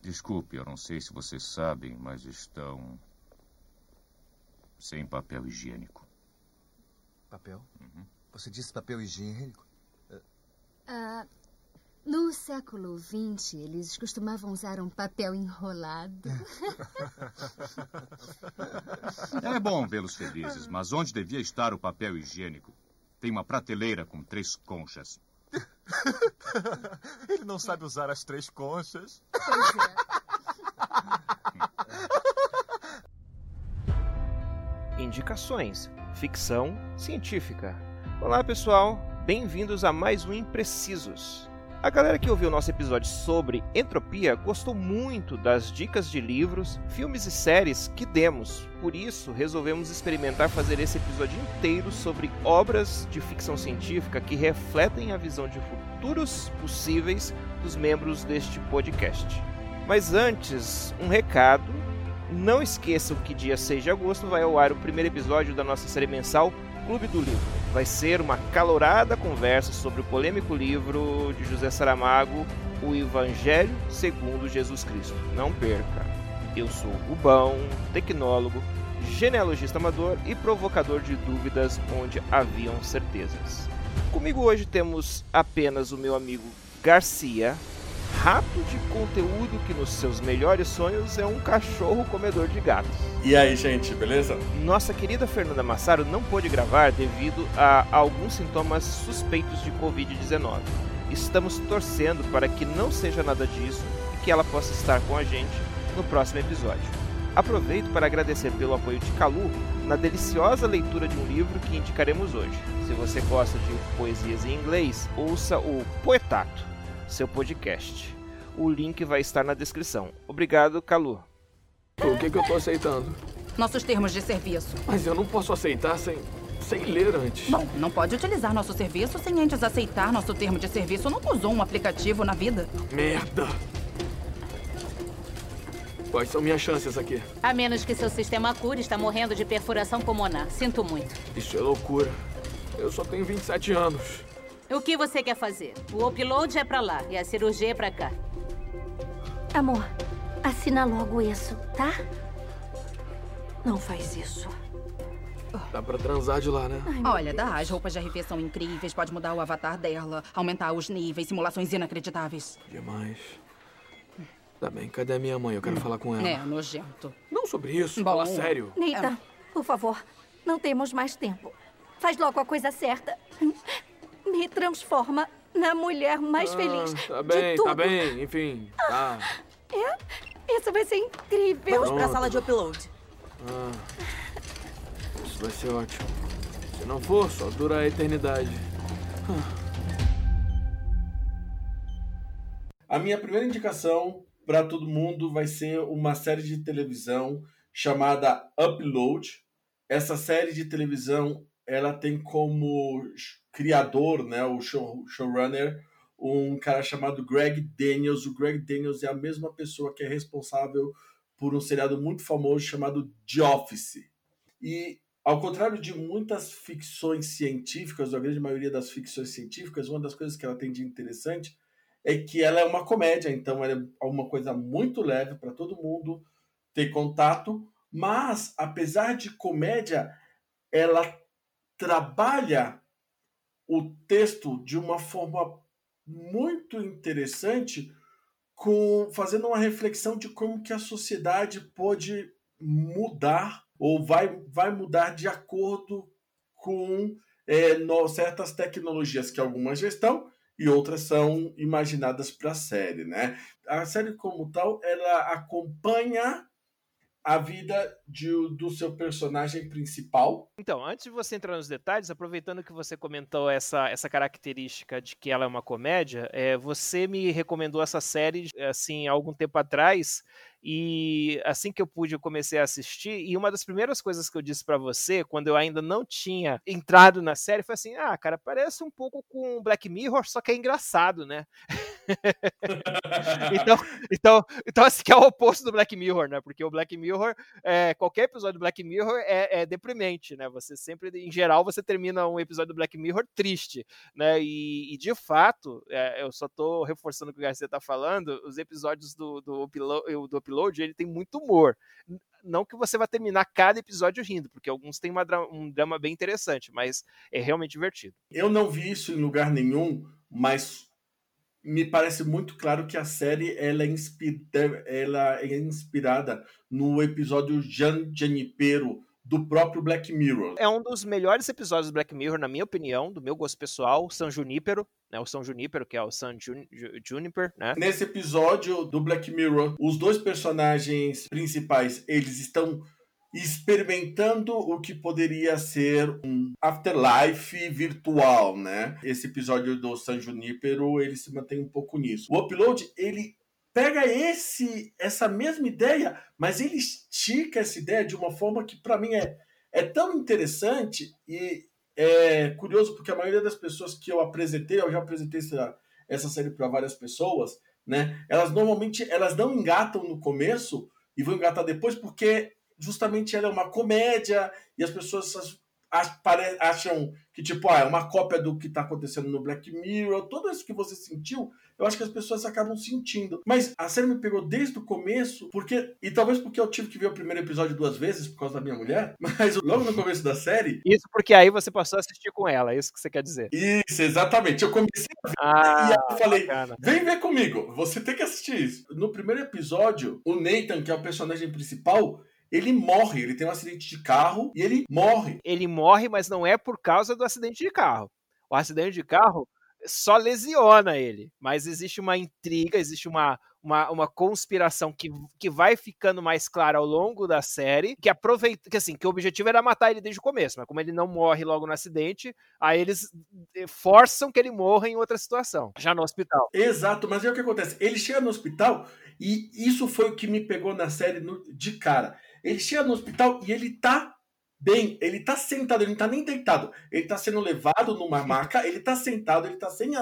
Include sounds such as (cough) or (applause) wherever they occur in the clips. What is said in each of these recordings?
Desculpe, eu não sei se vocês sabem, mas estão sem papel higiênico. Papel? Uhum. Você disse papel higiênico? Uh, no século XX, eles costumavam usar um papel enrolado. É bom vê-los felizes, mas onde devia estar o papel higiênico? Tem uma prateleira com três conchas. (laughs) Ele não sabe usar as três conchas. Pois é. Indicações: ficção científica. Olá, pessoal. Bem-vindos a mais um Imprecisos. A galera que ouviu o nosso episódio sobre entropia gostou muito das dicas de livros, filmes e séries que demos. Por isso, resolvemos experimentar fazer esse episódio inteiro sobre obras de ficção científica que refletem a visão de futuros possíveis dos membros deste podcast. Mas antes, um recado. Não esqueçam que dia 6 de agosto vai ao ar o primeiro episódio da nossa série mensal Clube do Livro. Vai ser uma calorada conversa sobre o polêmico livro de José Saramago, O Evangelho segundo Jesus Cristo. Não perca! Eu sou Rubão, tecnólogo, genealogista amador e provocador de dúvidas onde haviam certezas. Comigo hoje temos apenas o meu amigo Garcia, rato de conteúdo que nos seus melhores sonhos é um cachorro comedor de gatos. E aí, gente, beleza? Nossa querida Fernanda Massaro não pôde gravar devido a alguns sintomas suspeitos de Covid-19. Estamos torcendo para que não seja nada disso e que ela possa estar com a gente no próximo episódio. Aproveito para agradecer pelo apoio de Calu na deliciosa leitura de um livro que indicaremos hoje. Se você gosta de poesias em inglês, ouça o Poetato seu podcast. O link vai estar na descrição. Obrigado, Calu. O que, que eu tô aceitando? Nossos termos de serviço. Mas eu não posso aceitar sem, sem ler antes. Bom, não pode utilizar nosso serviço sem antes aceitar nosso termo de serviço. Nunca usou um aplicativo na vida. Merda! Quais são minhas chances aqui? A menos que seu sistema cure, está morrendo de perfuração pulmonar. Sinto muito. Isso é loucura. Eu só tenho 27 anos. O que você quer fazer? O upload é pra lá e a cirurgia é pra cá. Amor, assina logo isso, tá? Não faz isso. Dá pra transar de lá, né? Ai, Olha, dá. As roupas de RV são incríveis. Pode mudar o avatar dela, aumentar os níveis, simulações inacreditáveis. Demais. Tá bem, cadê a minha mãe? Eu quero hum. falar com ela. É, nojento. Não sobre isso, Bom, fala sério. Neita, é. por favor, não temos mais tempo. Faz logo a coisa certa me transforma na mulher mais ah, feliz tá bem, de tudo. Tá bem, enfim, tá. É? Isso vai ser incrível. Vamos pra sala de upload. Ah, isso vai ser ótimo. Se não for, só dura a eternidade. A minha primeira indicação para todo mundo vai ser uma série de televisão chamada Upload. Essa série de televisão ela tem como criador, né, o show, showrunner, um cara chamado Greg Daniels. O Greg Daniels é a mesma pessoa que é responsável por um seriado muito famoso chamado The Office. E ao contrário de muitas ficções científicas, ou a grande maioria das ficções científicas, uma das coisas que ela tem de interessante é que ela é uma comédia, então ela é uma coisa muito leve para todo mundo ter contato, mas apesar de comédia, ela trabalha o texto de uma forma muito interessante, com fazendo uma reflexão de como que a sociedade pode mudar ou vai, vai mudar de acordo com é, no, certas tecnologias que algumas já estão e outras são imaginadas para a série, né? A série como tal, ela acompanha a vida de, do seu personagem principal. Então, antes de você entrar nos detalhes, aproveitando que você comentou essa, essa característica de que ela é uma comédia, é, você me recomendou essa série assim há algum tempo atrás e assim que eu pude eu comecei a assistir e uma das primeiras coisas que eu disse para você quando eu ainda não tinha entrado na série foi assim ah cara parece um pouco com Black Mirror só que é engraçado né (laughs) (laughs) então, então, então, assim, que é o oposto do Black Mirror, né? Porque o Black Mirror, é, qualquer episódio do Black Mirror é, é, deprimente, né? Você sempre, em geral, você termina um episódio do Black Mirror triste, né? E, e de fato, é, eu só tô reforçando o que o Garcia tá falando, os episódios do, do, upload, do upload, ele tem muito humor. Não que você vá terminar cada episódio rindo, porque alguns têm uma, um drama bem interessante, mas é realmente divertido. Eu não vi isso em lugar nenhum, mas me parece muito claro que a série ela é, inspira, ela é inspirada no episódio Jan Janipero do próprio Black Mirror. É um dos melhores episódios do Black Mirror, na minha opinião, do meu gosto pessoal, San Junípero, né? O São Junípero, que é o San Jun Juniper, né? Nesse episódio do Black Mirror, os dois personagens principais, eles estão experimentando o que poderia ser um afterlife virtual, né? Esse episódio do San Junipero, ele se mantém um pouco nisso. O Upload, ele pega esse essa mesma ideia, mas ele estica essa ideia de uma forma que para mim é, é tão interessante e é curioso porque a maioria das pessoas que eu apresentei, eu já apresentei essa, essa série para várias pessoas, né? Elas normalmente elas não engatam no começo e vão engatar depois porque justamente ela é uma comédia e as pessoas acham que, tipo, ah, é uma cópia do que está acontecendo no Black Mirror. Tudo isso que você sentiu, eu acho que as pessoas acabam sentindo. Mas a série me pegou desde o começo, porque. E talvez porque eu tive que ver o primeiro episódio duas vezes por causa da minha mulher, (laughs) mas logo no começo da série. Isso porque aí você passou a assistir com ela, é isso que você quer dizer. Isso, exatamente. Eu comecei a ver ah, e aí eu falei: bacana. vem ver comigo, você tem que assistir isso. No primeiro episódio, o Nathan, que é o personagem principal, ele morre, ele tem um acidente de carro e ele morre. Ele morre, mas não é por causa do acidente de carro. O acidente de carro só lesiona ele, mas existe uma intriga, existe uma, uma, uma conspiração que, que vai ficando mais clara ao longo da série, que aproveita, que assim, que o objetivo era matar ele desde o começo, mas como ele não morre logo no acidente, aí eles eh, forçam que ele morra em outra situação, já no hospital. Exato, mas é o que acontece, ele chega no hospital e isso foi o que me pegou na série no, de cara ele chega no hospital e ele tá bem, ele tá sentado, ele não tá nem deitado. Ele tá sendo levado numa maca, ele tá sentado, ele tá sem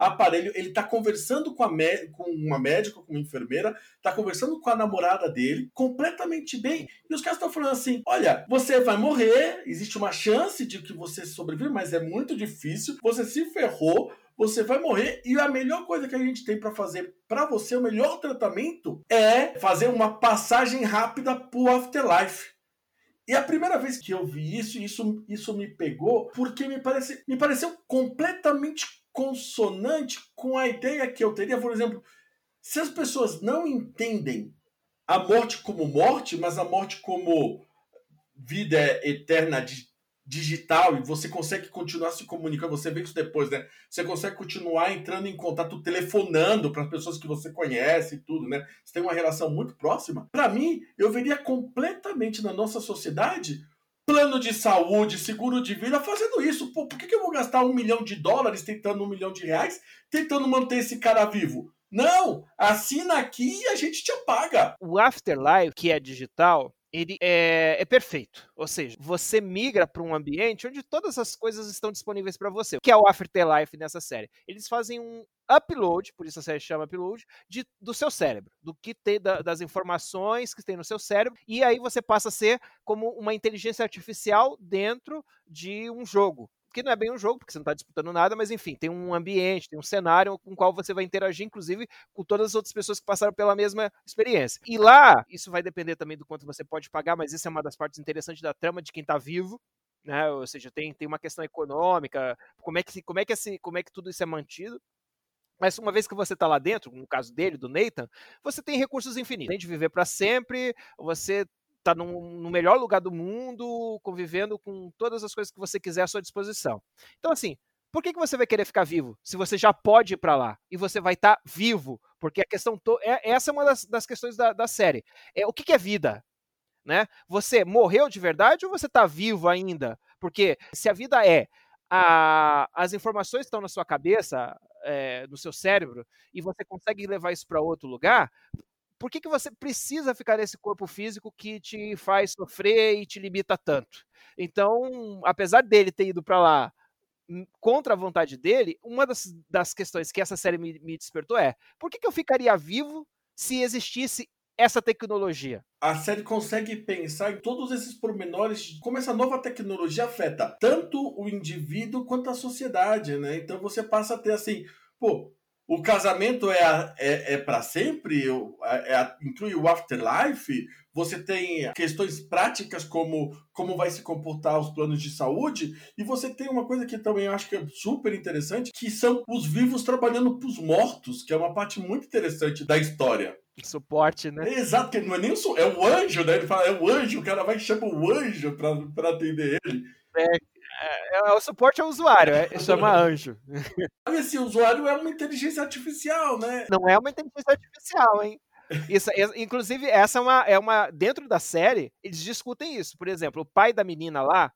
aparelho, ele tá conversando com, a com uma médica, com uma enfermeira, tá conversando com a namorada dele, completamente bem. E os caras estão falando assim: olha, você vai morrer, existe uma chance de que você sobreviva, mas é muito difícil, você se ferrou, você vai morrer e a melhor coisa que a gente tem para fazer para você, o melhor tratamento é fazer uma passagem rápida pro afterlife. E a primeira vez que eu vi isso, isso, isso me pegou porque me, parece, me pareceu completamente consonante com a ideia que eu teria, por exemplo, se as pessoas não entendem a morte como morte, mas a morte como vida eterna de digital e você consegue continuar se comunicando, você vê isso depois, né? Você consegue continuar entrando em contato, telefonando para as pessoas que você conhece e tudo, né? Você tem uma relação muito próxima. Para mim, eu veria completamente na nossa sociedade plano de saúde, seguro de vida fazendo isso. Pô, por que, que eu vou gastar um milhão de dólares tentando um milhão de reais tentando manter esse cara vivo? Não! Assina aqui e a gente te apaga. O Afterlife, que é digital, ele é, é, perfeito. Ou seja, você migra para um ambiente onde todas as coisas estão disponíveis para você. Que é o Afterlife nessa série? Eles fazem um upload, por isso a série chama upload, de, do seu cérebro, do que tem da, das informações que tem no seu cérebro, e aí você passa a ser como uma inteligência artificial dentro de um jogo que não é bem um jogo, porque você não está disputando nada, mas enfim, tem um ambiente, tem um cenário com o qual você vai interagir, inclusive, com todas as outras pessoas que passaram pela mesma experiência. E lá, isso vai depender também do quanto você pode pagar, mas isso é uma das partes interessantes da trama de quem está vivo. Né? Ou seja, tem, tem uma questão econômica, como é que, como é que, esse, como é que tudo isso é mantido. Mas uma vez que você está lá dentro, no caso dele, do Nathan, você tem recursos infinitos. Tem de viver para sempre, você tá no, no, melhor lugar do mundo, convivendo com todas as coisas que você quiser à sua disposição. Então, assim, por que, que você vai querer ficar vivo se você já pode ir para lá e você vai estar tá vivo? Porque a questão to... é, essa é uma das, das questões da, da, série. É o que, que é vida? Né? Você morreu de verdade ou você está vivo ainda? Porque se a vida é a, as informações estão na sua cabeça, é, no seu cérebro, e você consegue levar isso para outro lugar, por que, que você precisa ficar nesse corpo físico que te faz sofrer e te limita tanto? Então, apesar dele ter ido para lá hum, contra a vontade dele, uma das, das questões que essa série me, me despertou é: por que, que eu ficaria vivo se existisse essa tecnologia? A série consegue pensar em todos esses pormenores como essa nova tecnologia afeta tanto o indivíduo quanto a sociedade, né? Então você passa a ter assim, pô, o casamento é, é, é para sempre, é, inclui o afterlife, você tem questões práticas como como vai se comportar os planos de saúde, e você tem uma coisa que também eu acho que é super interessante, que são os vivos trabalhando para os mortos, que é uma parte muito interessante da história. Suporte, né? Exato, que não é nem o é o anjo, né? Ele fala, é o anjo, o cara vai e chama o anjo para atender ele. É, é, é, o suporte ao usuário, é, chama (laughs) anjo. E esse usuário é uma inteligência artificial, né? Não é uma inteligência artificial, hein? Isso, inclusive, essa é uma, é uma. Dentro da série, eles discutem isso. Por exemplo, o pai da menina lá,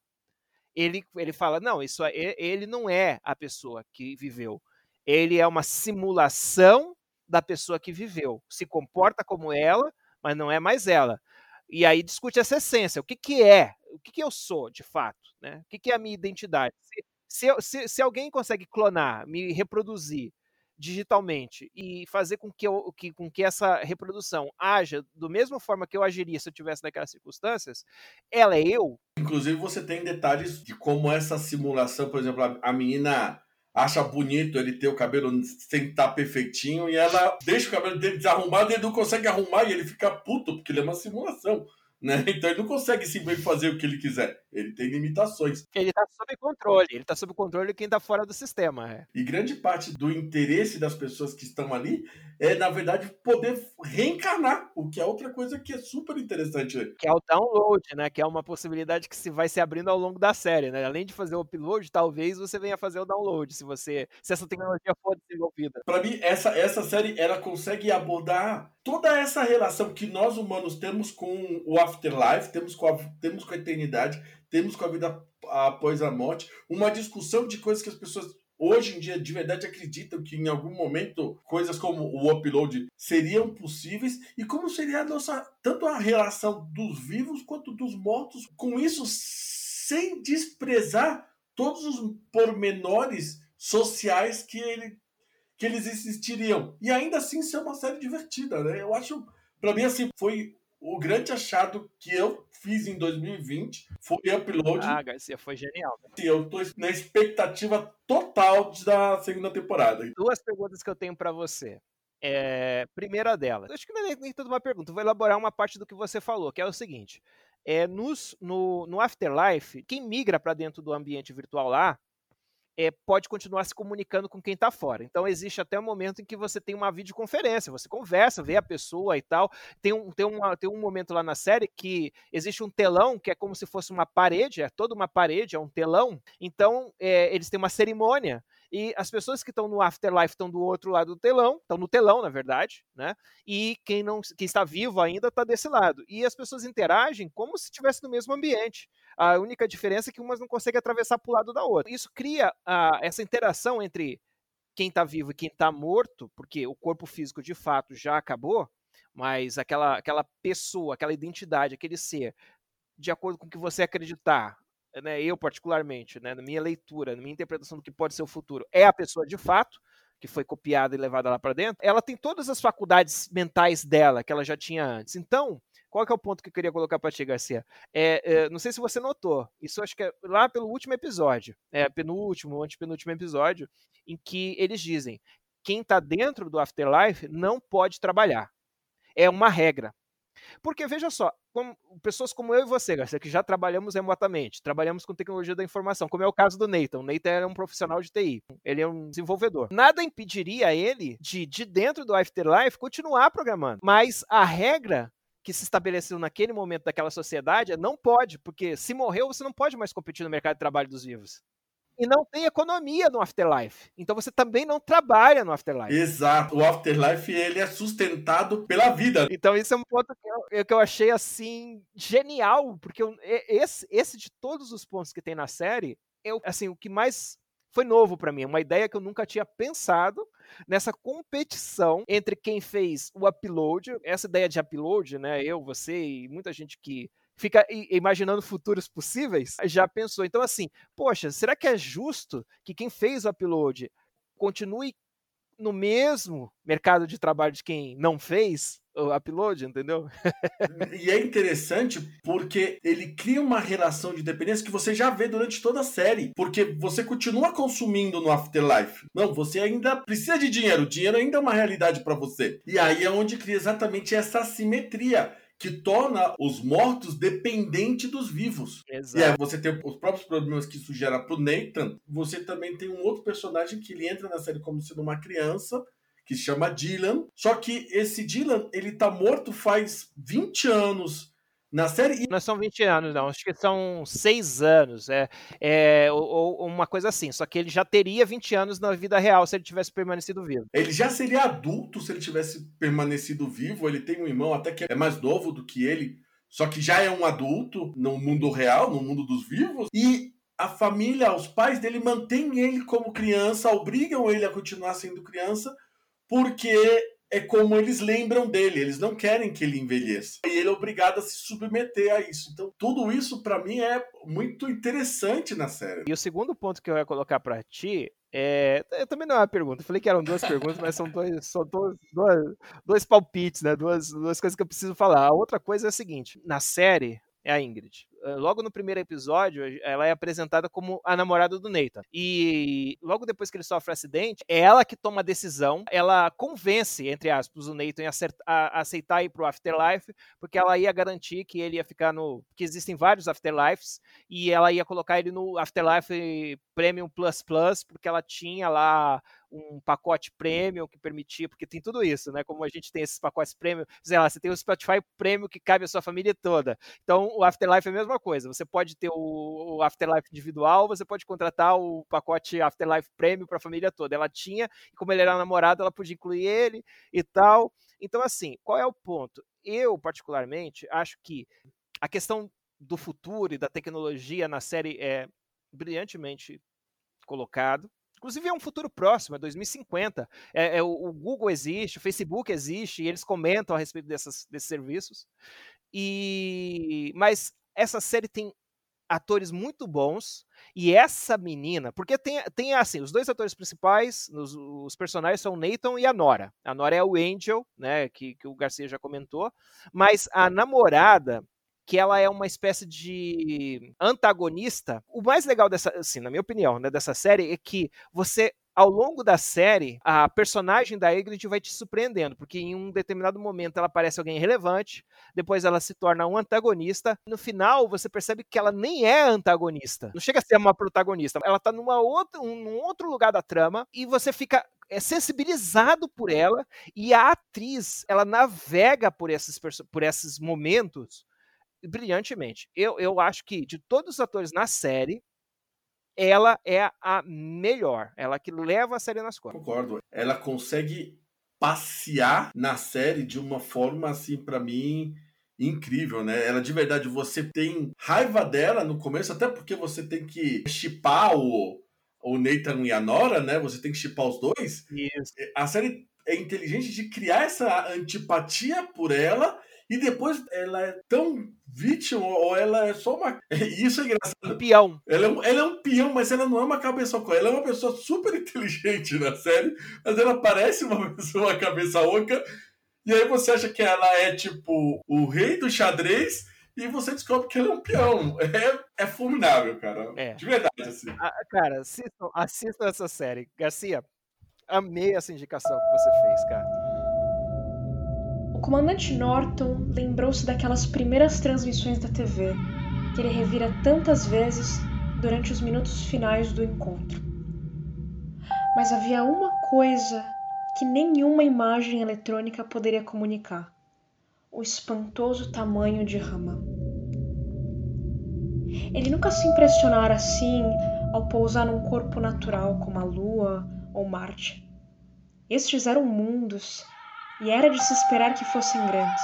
ele, ele fala: não, isso ele não é a pessoa que viveu. Ele é uma simulação da pessoa que viveu. Se comporta como ela, mas não é mais ela. E aí discute essa essência. O que, que é? O que, que eu sou, de fato? Né? O que, que é a minha identidade? Se, se, se, se alguém consegue clonar, me reproduzir digitalmente e fazer com que, eu, que, com que essa reprodução haja da mesma forma que eu agiria se eu tivesse naquelas circunstâncias, ela é eu. Inclusive, você tem detalhes de como essa simulação, por exemplo, a, a menina acha bonito ele ter o cabelo sem estar perfeitinho e ela deixa o cabelo dele desarrumado e ele não consegue arrumar e ele fica puto porque ele é uma simulação. Né? (laughs) Então ele não consegue simplesmente fazer o que ele quiser. Ele tem limitações. Ele está sob controle. Ele está sob controle de quem está fora do sistema. É. E grande parte do interesse das pessoas que estão ali é, na verdade, poder reencarnar, o que é outra coisa que é super interessante. Que é o download, né? Que é uma possibilidade que se vai se abrindo ao longo da série, né? Além de fazer o upload, talvez você venha fazer o download, se você se essa tecnologia for desenvolvida. Para mim, essa, essa série ela consegue abordar toda essa relação que nós humanos temos com o afterlife, temos com a, temos com a eternidade, temos com a vida após a morte, uma discussão de coisas que as pessoas hoje em dia de verdade acreditam que em algum momento coisas como o upload seriam possíveis e como seria a nossa tanto a relação dos vivos quanto dos mortos com isso sem desprezar todos os pormenores sociais que ele que eles existiriam. E ainda assim ser uma série divertida né? Eu acho para mim assim foi o grande achado que eu fiz em 2020 foi upload. Ah, Garcia, foi genial. Né? Eu tô na expectativa total da segunda temporada. Duas perguntas que eu tenho para você. É, primeira delas, acho que não é nem toda uma pergunta, vou elaborar uma parte do que você falou, que é o seguinte: é, nos, no, no Afterlife, quem migra para dentro do ambiente virtual lá é, pode continuar se comunicando com quem está fora. Então existe até o momento em que você tem uma videoconferência, você conversa, vê a pessoa e tal. Tem um, tem, uma, tem um momento lá na série que existe um telão que é como se fosse uma parede, é toda uma parede, é um telão. Então é, eles têm uma cerimônia e as pessoas que estão no afterlife estão do outro lado do telão, estão no telão, na verdade, né? E quem não, quem está vivo ainda está desse lado. E as pessoas interagem como se estivesse no mesmo ambiente. A única diferença é que umas não conseguem atravessar para o lado da outra. Isso cria uh, essa interação entre quem está vivo e quem está morto, porque o corpo físico de fato já acabou, mas aquela, aquela pessoa, aquela identidade, aquele ser, de acordo com o que você acreditar, né, eu particularmente, né, na minha leitura, na minha interpretação do que pode ser o futuro, é a pessoa de fato, que foi copiada e levada lá para dentro, ela tem todas as faculdades mentais dela que ela já tinha antes. Então, qual que é o ponto que eu queria colocar para ti, Garcia? É, é, não sei se você notou, isso acho que é lá pelo último episódio, é, penúltimo, antepenúltimo episódio, em que eles dizem quem está dentro do afterlife não pode trabalhar. É uma regra. Porque veja só, pessoas como eu e você, Garcia, que já trabalhamos remotamente, trabalhamos com tecnologia da informação, como é o caso do Nathan. O Nathan era um profissional de TI, ele é um desenvolvedor. Nada impediria ele de, de dentro do Afterlife, continuar programando. Mas a regra que se estabeleceu naquele momento daquela sociedade é não pode, porque se morreu, você não pode mais competir no mercado de trabalho dos vivos e não tem economia no afterlife. Então você também não trabalha no afterlife. Exato. O afterlife ele é sustentado pela vida. Então isso é um ponto que eu, que eu achei assim genial, porque eu, esse, esse de todos os pontos que tem na série, eu assim o que mais foi novo para mim, uma ideia que eu nunca tinha pensado nessa competição entre quem fez o upload, essa ideia de upload, né? Eu, você e muita gente que fica imaginando futuros possíveis, já pensou. Então, assim, poxa, será que é justo que quem fez o upload continue no mesmo mercado de trabalho de quem não fez o upload, entendeu? e é interessante porque ele cria uma relação de dependência que você já vê durante toda a série. Porque você continua consumindo no Afterlife. Não, você ainda precisa de dinheiro. O dinheiro ainda é uma realidade para você. E aí é onde cria exatamente essa assimetria que torna os mortos dependentes dos vivos. Exato. E aí você tem os próprios problemas que isso gera pro Nathan. Você também tem um outro personagem que ele entra na série como sendo uma criança, que se chama Dylan. Só que esse Dylan, ele tá morto faz 20 anos na série. Não são 20 anos, não. Acho que são 6 anos. É, é ou, ou, uma coisa assim. Só que ele já teria 20 anos na vida real se ele tivesse permanecido vivo. Ele já seria adulto se ele tivesse permanecido vivo. Ele tem um irmão até que é mais novo do que ele. Só que já é um adulto no mundo real, no mundo dos vivos. E a família, os pais dele mantêm ele como criança, obrigam ele a continuar sendo criança, porque é como eles lembram dele, eles não querem que ele envelheça. E ele é obrigado a se submeter a isso. Então, tudo isso para mim é muito interessante na série. E o segundo ponto que eu ia colocar para ti é, também não é uma pergunta. Eu falei que eram duas perguntas, mas são dois, são dois, dois, dois palpites, né? Duas, duas coisas que eu preciso falar. A outra coisa é a seguinte: na série, é a Ingrid. Eh, logo no primeiro episódio, ela é apresentada como a namorada do Nathan. E logo depois que ele sofre um acidente, é ela que toma a decisão, ela convence, entre aspas, o Nathan a, aceitar ir pro Afterlife, porque ela ia garantir que ele ia ficar no. que existem vários Afterlives, e ela ia colocar ele no Afterlife Premium Plus Plus, porque ela tinha lá um pacote premium que permitia, porque tem tudo isso, né? Como a gente tem esses pacotes premium, sei lá, você tem o Spotify premium que cabe a sua família toda. Então, o Afterlife é a mesma coisa. Você pode ter o, Afterlife individual, você pode contratar o pacote Afterlife premium para a família toda. Ela tinha, e como ele era namorado, ela podia incluir ele e tal. Então, assim, qual é o ponto? Eu, particularmente, acho que a questão do futuro e da tecnologia na série é brilhantemente colocado. Inclusive é um futuro próximo, é 2050. É, é o, Google existe, o Facebook existe, e eles comentam a respeito dessas, desses serviços. E mas essa série tem atores muito bons e essa menina, porque tem, tem assim, os dois atores principais, os, os, personagens são o Nathan e a Nora. A Nora é o Angel, né, que, que o Garcia já comentou, mas a namorada que ela é uma espécie de antagonista. O mais legal dessa, assim, na minha opinião, né, dessa série é que você ao longo da série, a personagem da Ygritte vai te surpreendendo, porque em um determinado momento ela parece alguém relevante, depois ela se torna um antagonista, no final você percebe que ela nem é antagonista, não chega a ser uma protagonista, ela tá numa outra, num outro lugar da trama e você fica é sensibilizado por ela e a atriz, ela navega por esses, por esses momentos brilhantemente. Eu, eu acho que de todos os atores na série, ela é a melhor. Ela que leva a série nas costas. Concordo. Ela consegue passear na série de uma forma, assim, para mim, incrível, né? Ela de verdade, você tem raiva dela no começo, até porque você tem que chipar o, o Nathan e a Nora, né? Você tem que chipar os dois. Isso. A série é inteligente de criar essa antipatia por ela e depois ela é tão vítima ou ela é só uma. (laughs) Isso é engraçado. Um peão. Ela é um, ela é um peão, mas ela não é uma cabeça oca. Ela é uma pessoa super inteligente na série, mas ela parece uma (laughs) pessoa, uma cabeça oca. E aí você acha que ela é tipo o rei do xadrez e você descobre que ela é um peão. É, é fulminável, cara. É. De verdade, assim. Ah, cara, assistam, assistam essa série. Garcia, amei essa indicação que você fez, cara comandante Norton lembrou-se daquelas primeiras transmissões da TV que ele revira tantas vezes durante os minutos finais do encontro. Mas havia uma coisa que nenhuma imagem eletrônica poderia comunicar: o espantoso tamanho de Rama. Ele nunca se impressionara assim ao pousar num corpo natural como a Lua ou Marte. Estes eram mundos e era de se esperar que fossem grandes.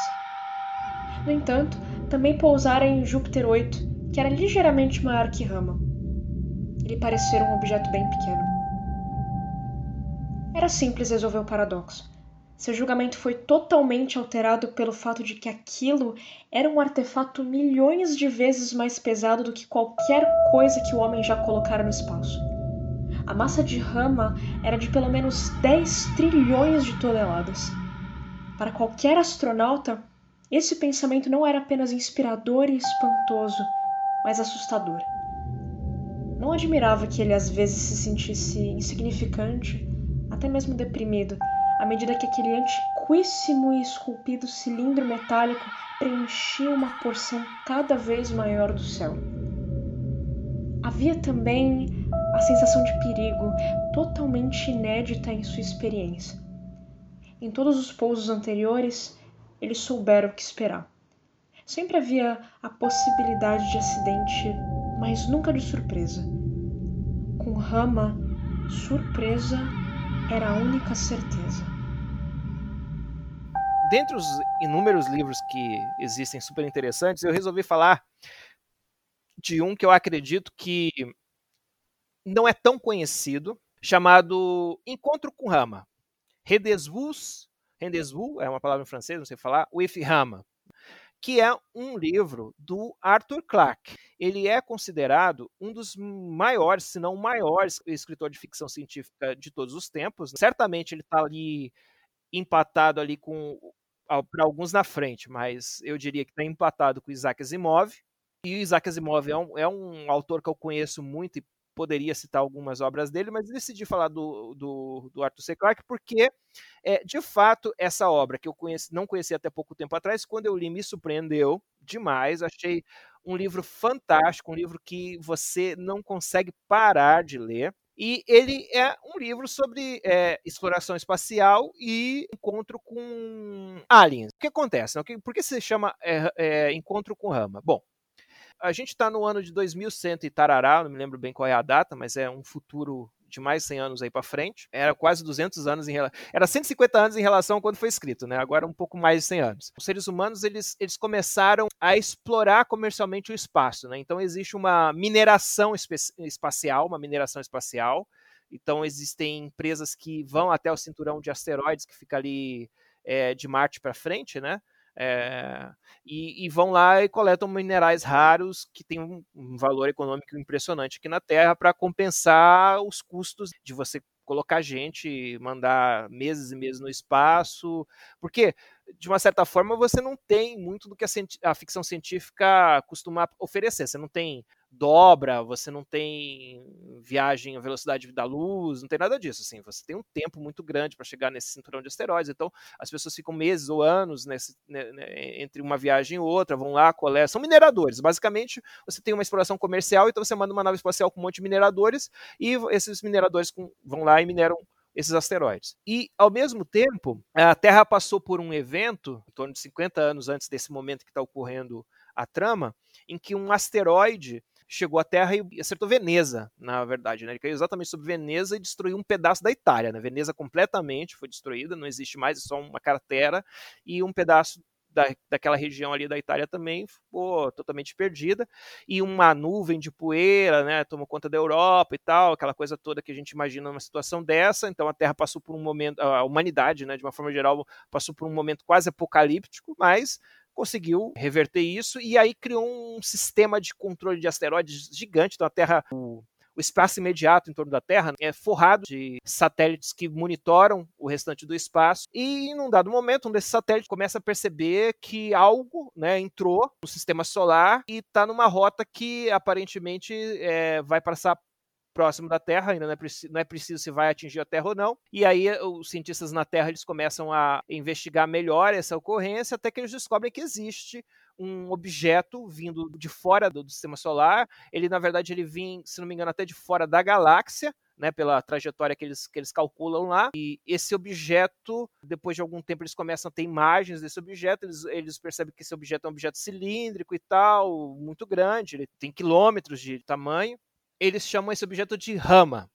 No entanto, também pousara em Júpiter 8, que era ligeiramente maior que Rama. Ele parecia um objeto bem pequeno. Era simples resolver o paradoxo. Seu julgamento foi totalmente alterado pelo fato de que aquilo era um artefato milhões de vezes mais pesado do que qualquer coisa que o homem já colocara no espaço. A massa de Rama era de pelo menos 10 trilhões de toneladas. Para qualquer astronauta, esse pensamento não era apenas inspirador e espantoso, mas assustador. Não admirava que ele às vezes se sentisse insignificante, até mesmo deprimido, à medida que aquele antiquíssimo e esculpido cilindro metálico preenchia uma porção cada vez maior do céu. Havia também a sensação de perigo, totalmente inédita em sua experiência. Em todos os pousos anteriores, eles souberam o que esperar. Sempre havia a possibilidade de acidente, mas nunca de surpresa. Com Rama, surpresa era a única certeza. Dentre os inúmeros livros que existem super interessantes, eu resolvi falar de um que eu acredito que não é tão conhecido, chamado Encontro com Rama. Rendezvous, Rendezvous é uma palavra em francês, não sei falar, with Rama, que é um livro do Arthur Clarke. Ele é considerado um dos maiores, se não o maior escritor de ficção científica de todos os tempos. Certamente ele está ali empatado ali com para alguns na frente, mas eu diria que está empatado com Isaac Asimov. E Isaac Asimov é um, é um autor que eu conheço muito e poderia citar algumas obras dele, mas decidi falar do, do, do Arthur C. Clarke porque, é, de fato, essa obra que eu conheci, não conhecia até pouco tempo atrás, quando eu li, me surpreendeu demais. Achei um livro fantástico, um livro que você não consegue parar de ler. E ele é um livro sobre é, exploração espacial e encontro com aliens. O que acontece? Por que se chama é, é, Encontro com Rama? Bom, a gente está no ano de 2100 e tarará, não me lembro bem qual é a data, mas é um futuro de mais 100 anos aí para frente. Era quase 200 anos em relação, era 150 anos em relação a quando foi escrito, né? Agora um pouco mais de 100 anos. Os seres humanos eles, eles começaram a explorar comercialmente o espaço, né? Então existe uma mineração espacial, uma mineração espacial. Então existem empresas que vão até o cinturão de asteroides que fica ali é, de Marte para frente, né? É, e, e, vão lá e coletam minerais raros que têm um, um valor econômico impressionante aqui na Terra para compensar os custos de você colocar gente, mandar meses e meses no espaço, porque de uma certa forma você não tem muito do que a, a ficção científica costuma oferecer. Você não tem dobra, você não tem viagem à velocidade da luz, não tem nada disso. Assim, você tem um tempo muito grande para chegar nesse cinturão de asteroides. Então, as pessoas ficam meses ou anos nesse, né, né, entre uma viagem e outra, vão lá, coletam. São mineradores. Basicamente, você tem uma exploração comercial, então você manda uma nave espacial com um monte de mineradores e esses mineradores com, vão lá e mineram esses asteroides. E, ao mesmo tempo, a Terra passou por um evento, em torno de 50 anos antes desse momento que está ocorrendo a trama, em que um asteroide chegou à Terra e acertou Veneza, na verdade. Né? Ele caiu exatamente sobre Veneza e destruiu um pedaço da Itália. Né? Veneza completamente foi destruída, não existe mais, é só uma cratera e um pedaço da, daquela região ali da Itália também ficou totalmente perdida, e uma nuvem de poeira, né, tomou conta da Europa e tal, aquela coisa toda que a gente imagina numa situação dessa, então a Terra passou por um momento, a humanidade, né, de uma forma geral, passou por um momento quase apocalíptico, mas conseguiu reverter isso. E aí criou um sistema de controle de asteroides gigante. Então a Terra, o espaço imediato em torno da Terra é forrado de satélites que monitoram o restante do espaço. E em um dado momento, um desses satélites começa a perceber que algo né, entrou no sistema solar e está numa rota que aparentemente é, vai passar próximo da Terra, ainda não é, não é, preciso se vai atingir a Terra ou não. E aí eh, os cientistas na Terra eles começam a investigar melhor essa ocorrência, até que eles descobrem que existe um objeto vindo de fora do, do sistema solar. Ele, na verdade, ele vinha, se não me engano, até de fora da galáxia. Né, pela trajetória que eles, que eles calculam lá. E esse objeto, depois de algum tempo, eles começam a ter imagens desse objeto, eles, eles percebem que esse objeto é um objeto cilíndrico e tal, muito grande, ele tem quilômetros de tamanho eles chamam esse objeto de Rama.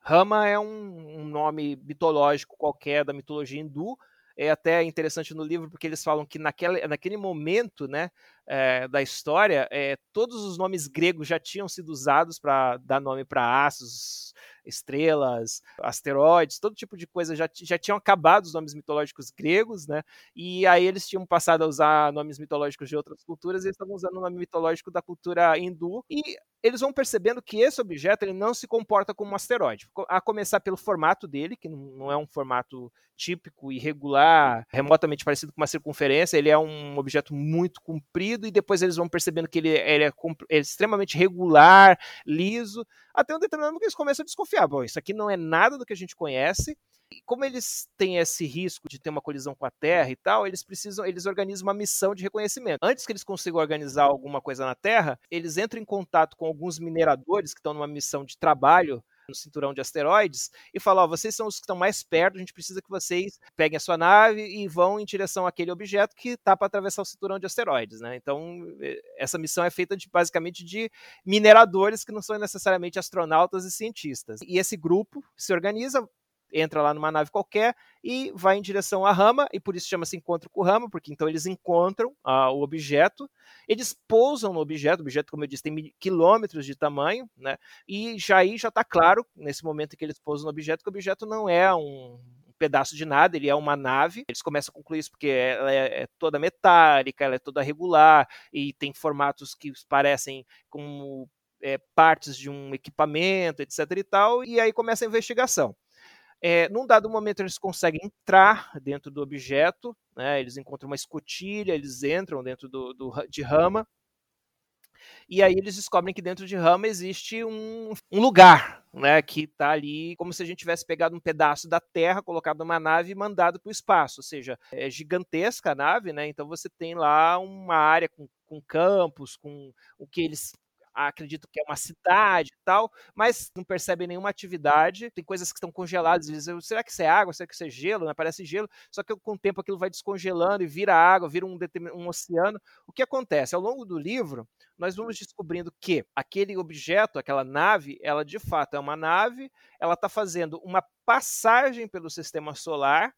Rama é um, um nome mitológico qualquer da mitologia hindu, é até interessante no livro porque eles falam que naquele, naquele momento né, é, da história, é, todos os nomes gregos já tinham sido usados para dar nome para astros, estrelas, asteroides, todo tipo de coisa. Já, já tinham acabado os nomes mitológicos gregos, né? E aí eles tinham passado a usar nomes mitológicos de outras culturas e eles estavam usando o nome mitológico da cultura hindu. E eles vão percebendo que esse objeto ele não se comporta como um asteroide. A começar pelo formato dele, que não é um formato típico, irregular, remotamente parecido com uma circunferência, ele é um objeto muito comprido, e depois eles vão percebendo que ele, ele é, é, extremamente regular, liso, até um determinado momento que eles começam a desconfiar. Bom, isso aqui não é nada do que a gente conhece, e como eles têm esse risco de ter uma colisão com a Terra e tal, eles precisam, eles organizam uma missão de reconhecimento. Antes que eles consigam organizar alguma coisa na Terra, eles entram em contato com alguns mineradores que estão numa missão de trabalho no cinturão de asteroides e falam: Ó, vocês são os que estão mais perto, a gente precisa que vocês peguem a sua nave e vão em direção àquele objeto que está para atravessar o cinturão de asteroides, né? Então, essa missão é feita de, basicamente de mineradores que não são necessariamente astronautas e cientistas. E esse grupo se organiza, entra lá numa nave qualquer e vai em direção à Rama, e por isso chama-se encontro com Rama, porque então eles encontram uh, o objeto, eles pousam no objeto, o objeto, como eu disse, tem quilômetros de tamanho, né? E já aí já está claro, nesse momento em que eles pousam no objeto, que o objeto não é um, pedaço de nada, ele é uma nave. Eles começam a concluir isso porque ela é, é, toda metálica, ela é toda regular e tem formatos que parecem como é, partes de um equipamento, etc e tal. E aí começa a investigação. É, num dado momento, eles conseguem entrar dentro do objeto, né, eles encontram uma escotilha, eles entram dentro do, do, de Rama, e aí eles descobrem que dentro de Rama existe um, um lugar, né, que está ali como se a gente tivesse pegado um pedaço da Terra, colocado numa nave e mandado para o espaço, ou seja, é gigantesca a nave, né, então você tem lá uma área com, com campos, com o que eles acredito que é uma cidade e tal, mas não percebem nenhuma atividade. Tem coisas que estão congeladas. Dizem, será que isso é água? Será que isso é gelo? Né? Parece gelo. Só que com o tempo aquilo vai descongelando e vira água, vira um, um oceano. O que acontece? Ao longo do livro, nós vamos descobrindo que aquele objeto, aquela nave, ela de fato é uma nave, ela está fazendo uma passagem pelo sistema solar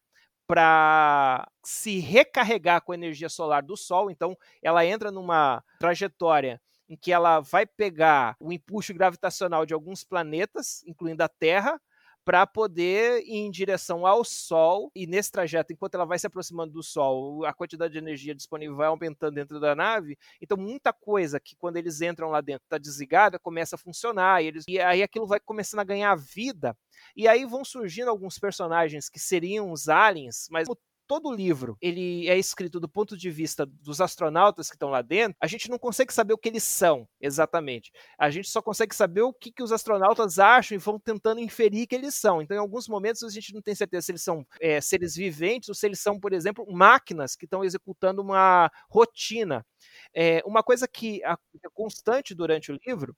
para se recarregar com a energia solar do Sol. Então, ela entra numa trajetória em que ela vai pegar o impulso gravitacional de alguns planetas, incluindo a Terra, para poder ir em direção ao Sol. E nesse trajeto, enquanto ela vai se aproximando do Sol, a quantidade de energia disponível vai aumentando dentro da nave. Então, muita coisa que quando eles entram lá dentro está desligada começa a funcionar. E, eles, e aí aquilo vai começando a ganhar vida. E aí vão surgindo alguns personagens que seriam os aliens, mas todo o livro ele é escrito do ponto de vista dos astronautas que estão lá dentro, a gente não consegue saber o que eles são exatamente. A gente só consegue saber o que, que os astronautas acham e vão tentando inferir que eles são. Então, em alguns momentos, a gente não tem certeza se eles são é, seres viventes ou se eles são, por exemplo, máquinas que estão executando uma rotina. É, uma coisa que é constante durante o livro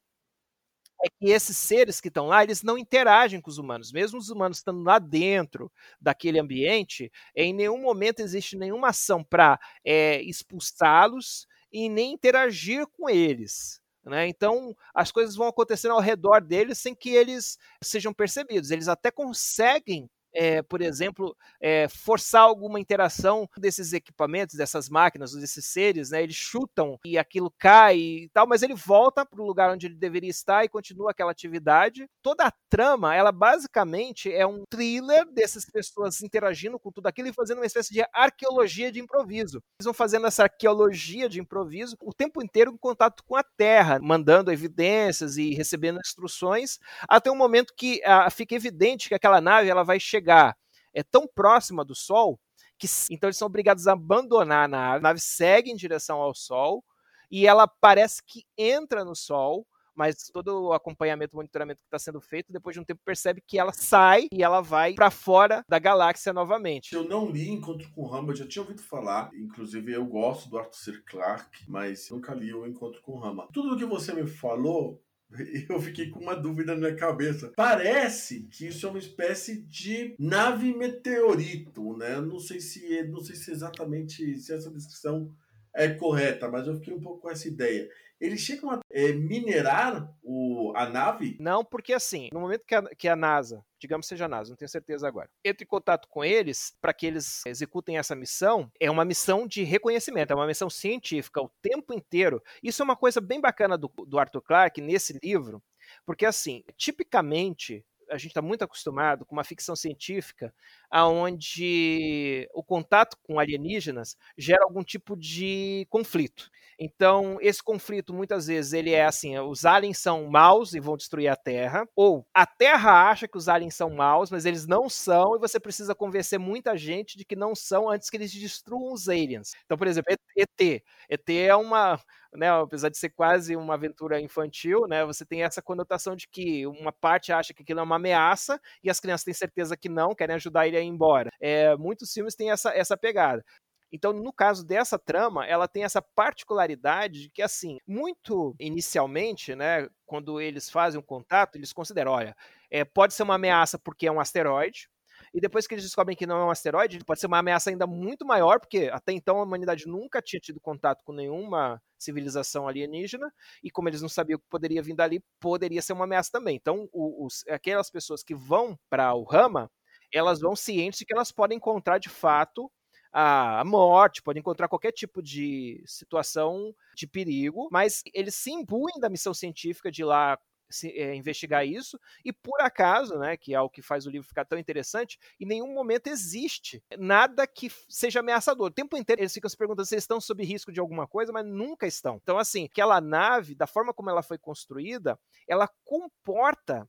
é que esses seres que estão lá, eles não interagem com os humanos. Mesmo os humanos estando lá dentro daquele ambiente, em nenhum momento existe nenhuma ação para é, eh, expulsá-los e nem interagir com eles. Né? Então, as coisas vão acontecendo ao redor deles sem que eles sejam percebidos. Eles até conseguem é, por exemplo, é, forçar alguma interação desses equipamentos, dessas máquinas, desses seres, né? Eles chutam e aquilo cai e tal, mas ele volta para o lugar onde ele deveria estar e continua aquela atividade. Toda a trama, ela basicamente é um thriller dessas pessoas interagindo com tudo aquilo e fazendo uma espécie de arqueologia de improviso. Eles vão fazendo essa arqueologia de improviso o tempo inteiro em contato com a Terra, mandando evidências e recebendo instruções, até um momento que ah, fica evidente que aquela nave ela vai chegar chegar é tão próxima do Sol que então eles são obrigados a abandonar a nave. A nave segue em direção ao Sol e ela parece que entra no Sol, mas todo o acompanhamento, monitoramento que está sendo feito, depois de um tempo percebe que ela sai e ela vai para fora da galáxia novamente. Eu não li Encontro com Rama, já tinha ouvido falar, inclusive eu gosto do Arthur C. Clarke, mas nunca li o Encontro com Rama. Tudo o que você me falou (laughs) eu fiquei com uma dúvida na minha cabeça. Parece que isso é uma espécie de nave meteorito, né? Não sei se é, não sei se exatamente se essa descrição é correta, mas eu fiquei um pouco com essa ideia. Eles chegam a é, minerar o, a nave? Não, porque assim, no momento que a, que a NASA, digamos seja NASA, não tenho certeza agora, entra em contato com eles para que eles executem essa missão, é uma missão de reconhecimento, é uma missão científica o tempo inteiro. Isso é uma coisa bem bacana do, do Arthur Clarke nesse livro, porque assim, tipicamente a gente está muito acostumado com uma ficção científica aonde o contato com alienígenas gera algum tipo de conflito. Então, esse conflito muitas vezes ele é assim, os aliens são maus e vão destruir a Terra, ou a Terra acha que os aliens são maus, mas eles não são e você precisa convencer muita gente de que não são antes que eles destruam os aliens. Então, por exemplo, ET. ET é uma né, apesar de ser quase uma aventura infantil, né, você tem essa conotação de que uma parte acha que aquilo é uma ameaça e as crianças têm certeza que não, querem ajudar ele a ir embora. É, muitos filmes têm essa, essa pegada. Então, no caso dessa trama, ela tem essa particularidade de que, assim, muito inicialmente, né, quando eles fazem um contato, eles consideram, olha, é, pode ser uma ameaça porque é um asteroide, e depois que eles descobrem que não é um asteroide, pode ser uma ameaça ainda muito maior, porque até então a humanidade nunca tinha tido contato com nenhuma civilização alienígena, e como eles não sabiam o que poderia vir dali, poderia ser uma ameaça também. Então, os, aquelas pessoas que vão para o Rama, elas vão cientes de que elas podem encontrar de fato a morte, pode encontrar qualquer tipo de situação de perigo, mas eles se imbuem da missão científica de ir lá se, é, investigar isso, e por acaso, né, que é o que faz o livro ficar tão interessante, em nenhum momento existe nada que seja ameaçador. O tempo inteiro eles ficam se perguntando se eles estão sob risco de alguma coisa, mas nunca estão. Então, assim, aquela nave, da forma como ela foi construída, ela comporta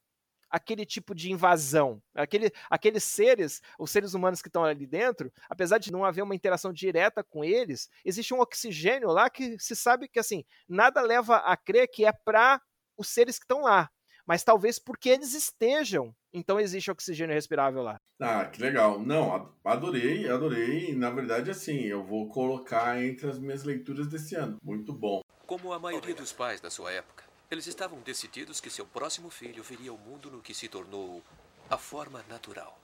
aquele tipo de invasão. Aquele, aqueles seres, os seres humanos que estão ali dentro, apesar de não haver uma interação direta com eles, existe um oxigênio lá que se sabe que assim nada leva a crer que é para os seres que estão lá, mas talvez porque eles estejam. Então existe oxigênio respirável lá. Ah, que legal. Não, adorei, adorei. Na verdade, assim, eu vou colocar entre as minhas leituras desse ano. Muito bom. Como a maioria dos pais da sua época, eles estavam decididos que seu próximo filho viria ao mundo no que se tornou a forma natural.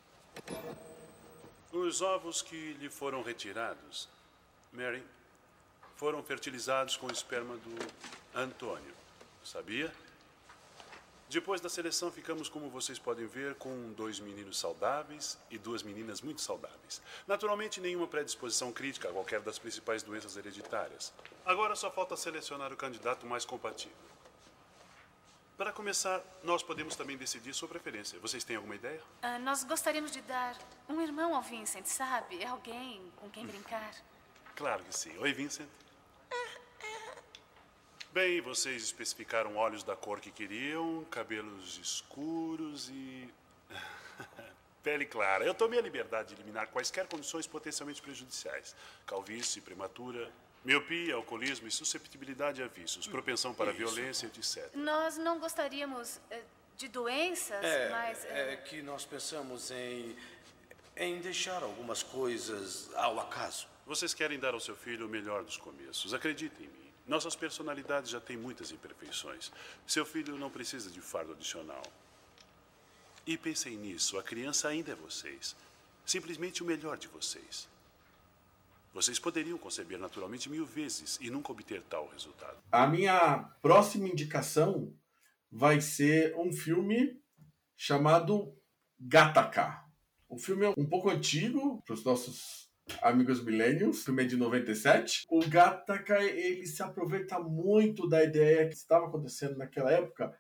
Os ovos que lhe foram retirados, Mary, foram fertilizados com o esperma do Antônio. Sabia? Depois da seleção, ficamos, como vocês podem ver, com dois meninos saudáveis e duas meninas muito saudáveis. Naturalmente, nenhuma predisposição crítica a qualquer das principais doenças hereditárias. Agora só falta selecionar o candidato mais compatível. Para começar, nós podemos também decidir sua preferência. Vocês têm alguma ideia? Uh, nós gostaríamos de dar um irmão ao Vincent, sabe? É alguém com quem brincar. Claro que sim. Oi, Vincent. Bem, vocês especificaram olhos da cor que queriam, cabelos escuros e. (laughs) Pele clara. Eu tomei a liberdade de eliminar quaisquer condições potencialmente prejudiciais: calvície, prematura, Miopia, alcoolismo e susceptibilidade a vícios, propensão para Isso. violência, etc. Nós não gostaríamos eh, de doenças, é, mas. É... é que nós pensamos em. em deixar algumas coisas ao acaso. Vocês querem dar ao seu filho o melhor dos começos. Acreditem em mim. Nossas personalidades já têm muitas imperfeições. Seu filho não precisa de fardo adicional. E pensem nisso: a criança ainda é vocês. Simplesmente o melhor de vocês. Vocês poderiam conceber naturalmente mil vezes e nunca obter tal resultado. A minha próxima indicação vai ser um filme chamado Gataca. O filme é um pouco antigo para os nossos amigos millennials, filme de 97. O Gataca ele se aproveita muito da ideia que estava acontecendo naquela época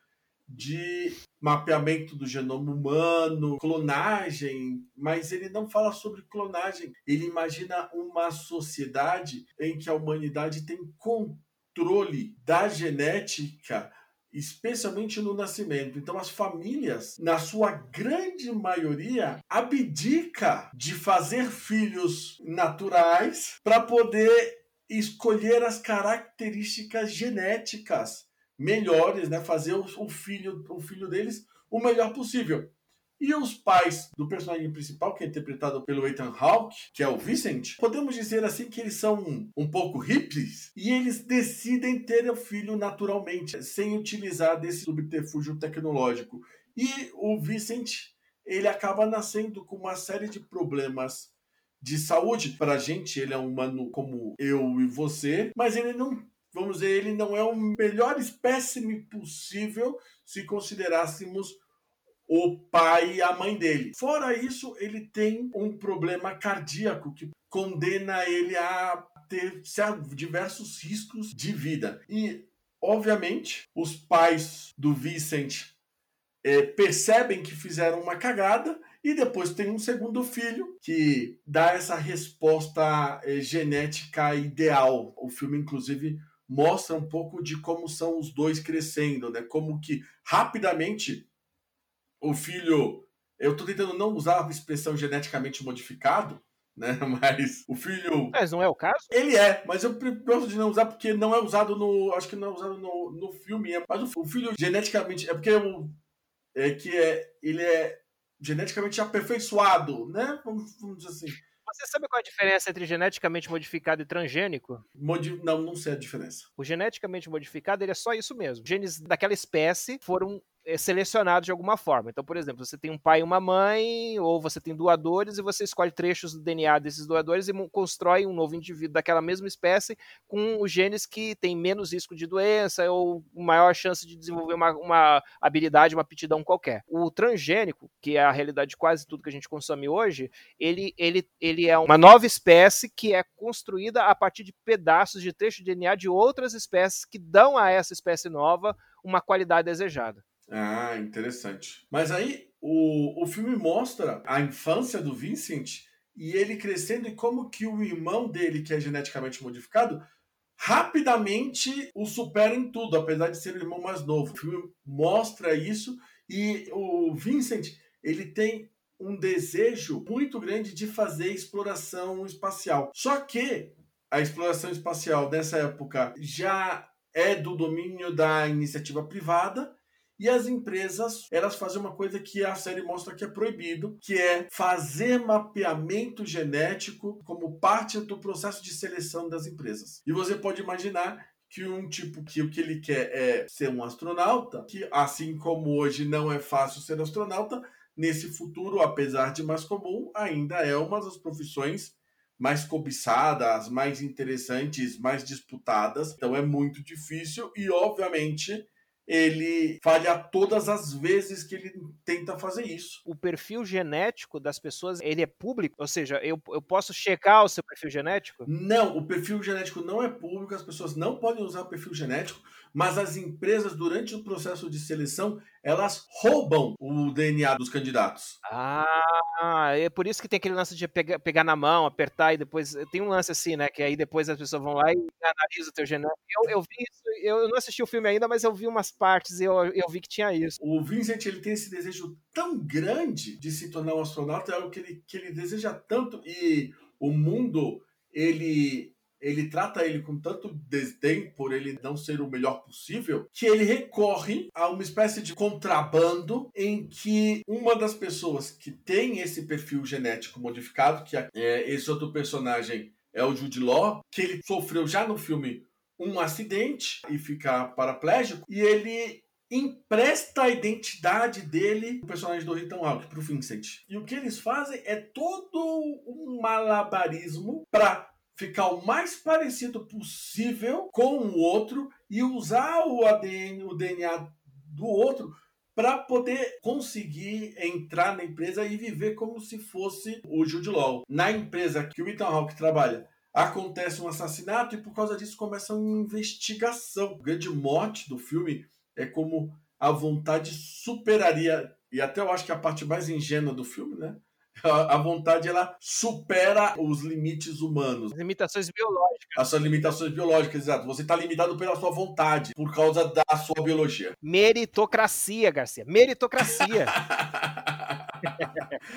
de mapeamento do genoma humano, clonagem, mas ele não fala sobre clonagem. Ele imagina uma sociedade em que a humanidade tem controle da genética, especialmente no nascimento. Então as famílias, na sua grande maioria, abdica de fazer filhos naturais para poder escolher as características genéticas melhores, né? Fazer o filho, o filho deles o melhor possível. E os pais do personagem principal, que é interpretado pelo Ethan Hawke, que é o Vincent, podemos dizer assim que eles são um, um pouco hippies e eles decidem ter o filho naturalmente, sem utilizar desse subterfúgio tecnológico. E o Vincent, ele acaba nascendo com uma série de problemas de saúde. Para a gente, ele é um humano como eu e você, mas ele não vamos dizer, ele não é o melhor espécime possível se considerássemos o pai e a mãe dele. Fora isso, ele tem um problema cardíaco que condena ele a ter diversos riscos de vida. E, obviamente, os pais do Vicent é, percebem que fizeram uma cagada e depois tem um segundo filho que dá essa resposta é, genética ideal. O filme, inclusive, mostra um pouco de como são os dois crescendo, né? Como que rapidamente o filho. Eu estou tentando não usar a expressão geneticamente modificado, né? (laughs) Mas o filho. Mas não é o caso? Ele é, mas eu gosto de não usar porque não é usado no. Acho que não é usado no, no filme. É, mas o, filho geneticamente. É porque o, é que é, ele é geneticamente aperfeiçoado, né? Vamos, vamos dizer assim. Você sabe qual é a diferença entre geneticamente modificado e transgênico? Modi não, não sei a diferença. O geneticamente modificado ele é só isso mesmo. Genes daquela espécie foram é, selecionados de alguma forma. Então, por exemplo, você tem um pai e uma mãe, ou você tem doadores, e você escolhe trechos do DNA desses doadores e constrói um novo indivíduo daquela mesma espécie com os genes que têm menos risco de doença ou maior chance de desenvolver uma, uma habilidade, uma aptidão qualquer. O transgênico, que é a realidade de quase tudo que a gente consome hoje, ele, ele, ele é uma nova espécie que é construída a partir de pedaços de trecho de DNA de outras espécies que dão a essa espécie nova uma qualidade desejada. Ah, interessante. Mas aí o, o filme mostra a infância do Vincent e ele crescendo e como que o irmão dele, que é geneticamente modificado, rapidamente o supera em tudo, apesar de ser o irmão mais novo. O filme mostra isso e o Vincent, ele tem um desejo muito grande de fazer exploração espacial. Só que a exploração espacial dessa época já é do domínio da iniciativa privada e as empresas, elas fazem uma coisa que a série mostra que é proibido, que é fazer mapeamento genético como parte do processo de seleção das empresas. E você pode imaginar que um tipo que o que ele quer é ser um astronauta, que assim como hoje não é fácil ser astronauta, nesse futuro, apesar de mais comum, ainda é uma das profissões mais cobiçadas, mais interessantes, mais disputadas. Então é muito difícil e, obviamente, ele falha todas as vezes que ele tenta fazer isso. O perfil genético das pessoas, ele é público? Ou seja, eu, eu posso checar o seu perfil genético? Não, o perfil genético não é público, as pessoas não podem usar o perfil genético, mas as empresas, durante o processo de seleção, elas roubam o DNA dos candidatos. Ah, é por isso que tem aquele lance de pegar, pegar na mão, apertar e depois. Tem um lance assim, né? Que aí depois as pessoas vão lá e analisam o teu genético. Eu, eu vi isso, eu não assisti o filme ainda, mas eu vi umas partes e eu, eu vi que tinha isso. O Vincent ele tem esse desejo tão grande de se tornar um astronauta, é algo que ele, que ele deseja tanto, e o mundo ele ele trata ele com tanto desdém por ele não ser o melhor possível, que ele recorre a uma espécie de contrabando em que uma das pessoas que tem esse perfil genético modificado, que é esse outro personagem é o Jude Law, que ele sofreu já no filme um acidente e fica paraplégico, e ele empresta a identidade dele, o personagem do Ethan Hawke, pro Vincent. E o que eles fazem é todo um malabarismo para ficar o mais parecido possível com o outro e usar o ADN, o DNA do outro para poder conseguir entrar na empresa e viver como se fosse o Jude Law. Na empresa que o Ethan Hawke trabalha, acontece um assassinato e por causa disso começa uma investigação. O grande mote do filme é como a vontade superaria e até eu acho que a parte mais ingênua do filme, né? A vontade ela supera os limites humanos. As limitações biológicas. As suas limitações biológicas, exato. Você está limitado pela sua vontade, por causa da sua biologia. Meritocracia, Garcia. Meritocracia. (laughs)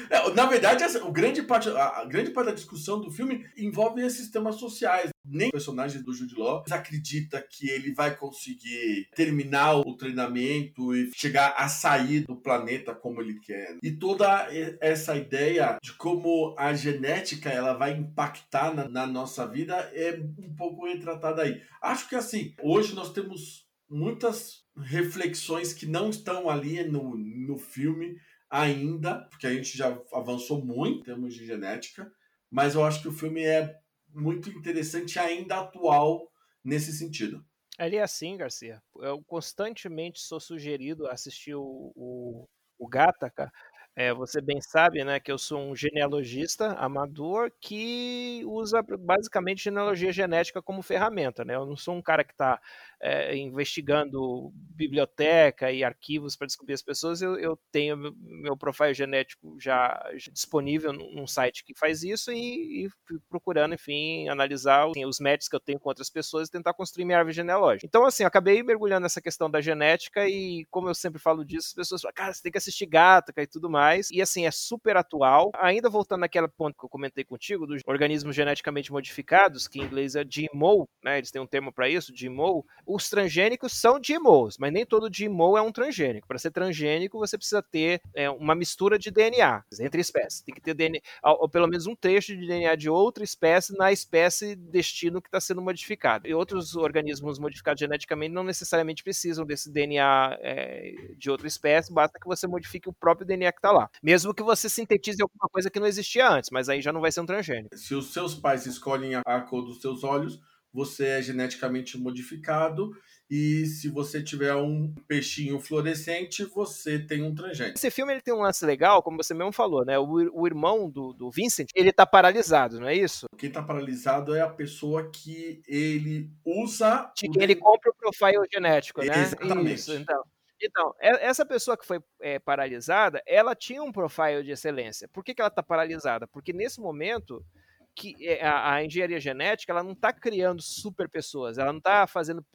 É, na verdade, o grande parte, a grande parte da discussão do filme envolve esses temas sociais. Nem o personagem do Jude Law acredita que ele vai conseguir terminar o treinamento e chegar a sair do planeta como ele quer. E toda essa ideia de como a genética ela vai impactar na, na nossa vida é um pouco retratada aí. Acho que assim, hoje nós temos muitas reflexões que não estão ali no, no filme ainda, porque a gente já avançou muito em termos de genética, mas eu acho que o filme é muito interessante ainda atual nesse sentido. Ele é assim, Garcia. Eu constantemente sou sugerido a assistir o, o, o Gataca É, você bem sabe, né, que eu sou um genealogista amador que usa basicamente genealogia genética como ferramenta, né? Eu não sou um cara que está é, investigando biblioteca e arquivos para descobrir as pessoas. Eu, eu tenho meu profile genético já disponível num site que faz isso e, e procurando, enfim, analisar assim, os matches que eu tenho com outras pessoas e tentar construir minha árvore genealógica. Então, assim, eu acabei mergulhando nessa questão da genética e, como eu sempre falo disso, as pessoas falam, cara, você tem que assistir Gataca e tudo mais. E, assim, é super atual. Ainda voltando naquele ponto que eu comentei contigo, dos organismos geneticamente modificados, que em inglês é GMO, né? Eles têm um termo para isso, GMO. Os transgênicos são GMOs, mas nem todo GMO é um transgênico. Para ser transgênico, você precisa ter é, uma mistura de DNA entre espécies. Tem que ter DNA, ou, pelo menos um trecho de DNA de outra espécie na espécie destino que está sendo modificado. E outros organismos modificados geneticamente não necessariamente precisam desse DNA é, de outra espécie, basta que você modifique o próprio DNA que está lá. Mesmo que você sintetize alguma coisa que não existia antes, mas aí já não vai ser um transgênico. Se os seus pais escolhem a cor dos seus olhos, você é geneticamente modificado e se você tiver um peixinho fluorescente, você tem um transgênico. Esse filme ele tem um lance legal, como você mesmo falou, né? O, o irmão do, do Vincent, ele tá paralisado, não é isso? Quem tá paralisado é a pessoa que ele usa. De quem ele compra o profile genético, né? Exatamente. Isso, então. Então, essa pessoa que foi é, paralisada, ela tinha um profile de excelência. Por que, que ela está paralisada? Porque nesse momento, que é, a, a, engenharia genética ela não está criando super pessoas, ela não está fazendo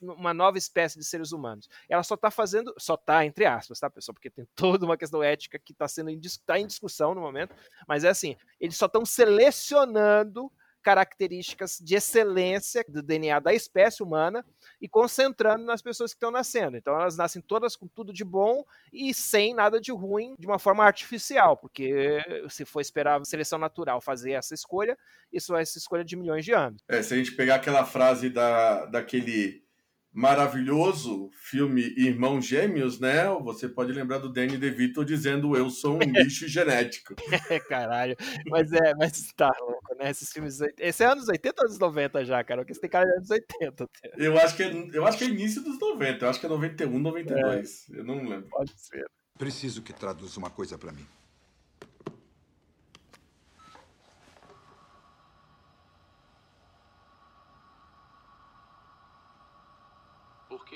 uma nova espécie de seres humanos. Ela só está fazendo, só está entre aspas, tá, pessoal? Porque tem (laughs) toda uma questão ética que está sendo tá em discussão no momento, mas é assim, eles só estão selecionando características de excelência do DNA da espécie humana e concentrando nas pessoas que estão nascendo. Então elas nascem todas com tudo de bom e sem nada de ruim de uma forma artificial, porque se for esperar a seleção natural fazer essa escolha, isso é essa escolha de milhões de anos. É, se a gente pegar aquela frase da, daquele maravilhoso filme Irmãos Gêmeos, né? Você pode lembrar do Danny DeVito dizendo eu sou um lixo genético. (laughs) É, caralho. Mas é, mas tá louco, né? Esses filmes. Esse é anos 80 ou anos 90 já, cara? Porque esse tem cara de anos 80. Eu acho, que é, eu acho que é início dos 90. Eu acho que é 91, 92. É, eu não lembro. Pode ser. Preciso que traduza uma coisa para mim.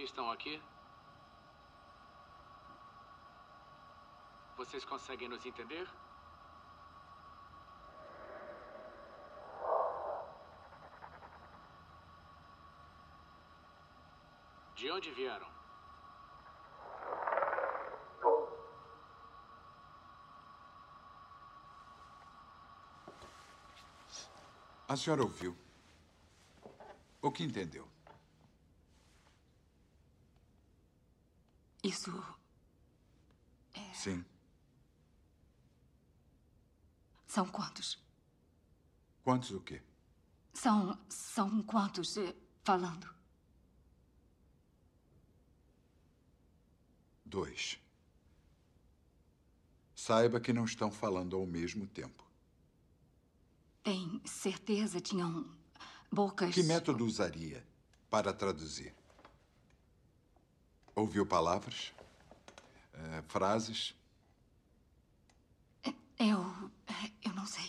Estão aqui? Vocês conseguem nos entender? De onde vieram? A senhora ouviu. O que entendeu? Isso. É... Sim. São quantos? Quantos o quê? São. São quantos eh, falando? Dois. Saiba que não estão falando ao mesmo tempo. Tem certeza? Tinham bocas. Que método usaria para traduzir? Ouviu palavras? Uh, frases? Eu. Eu não sei.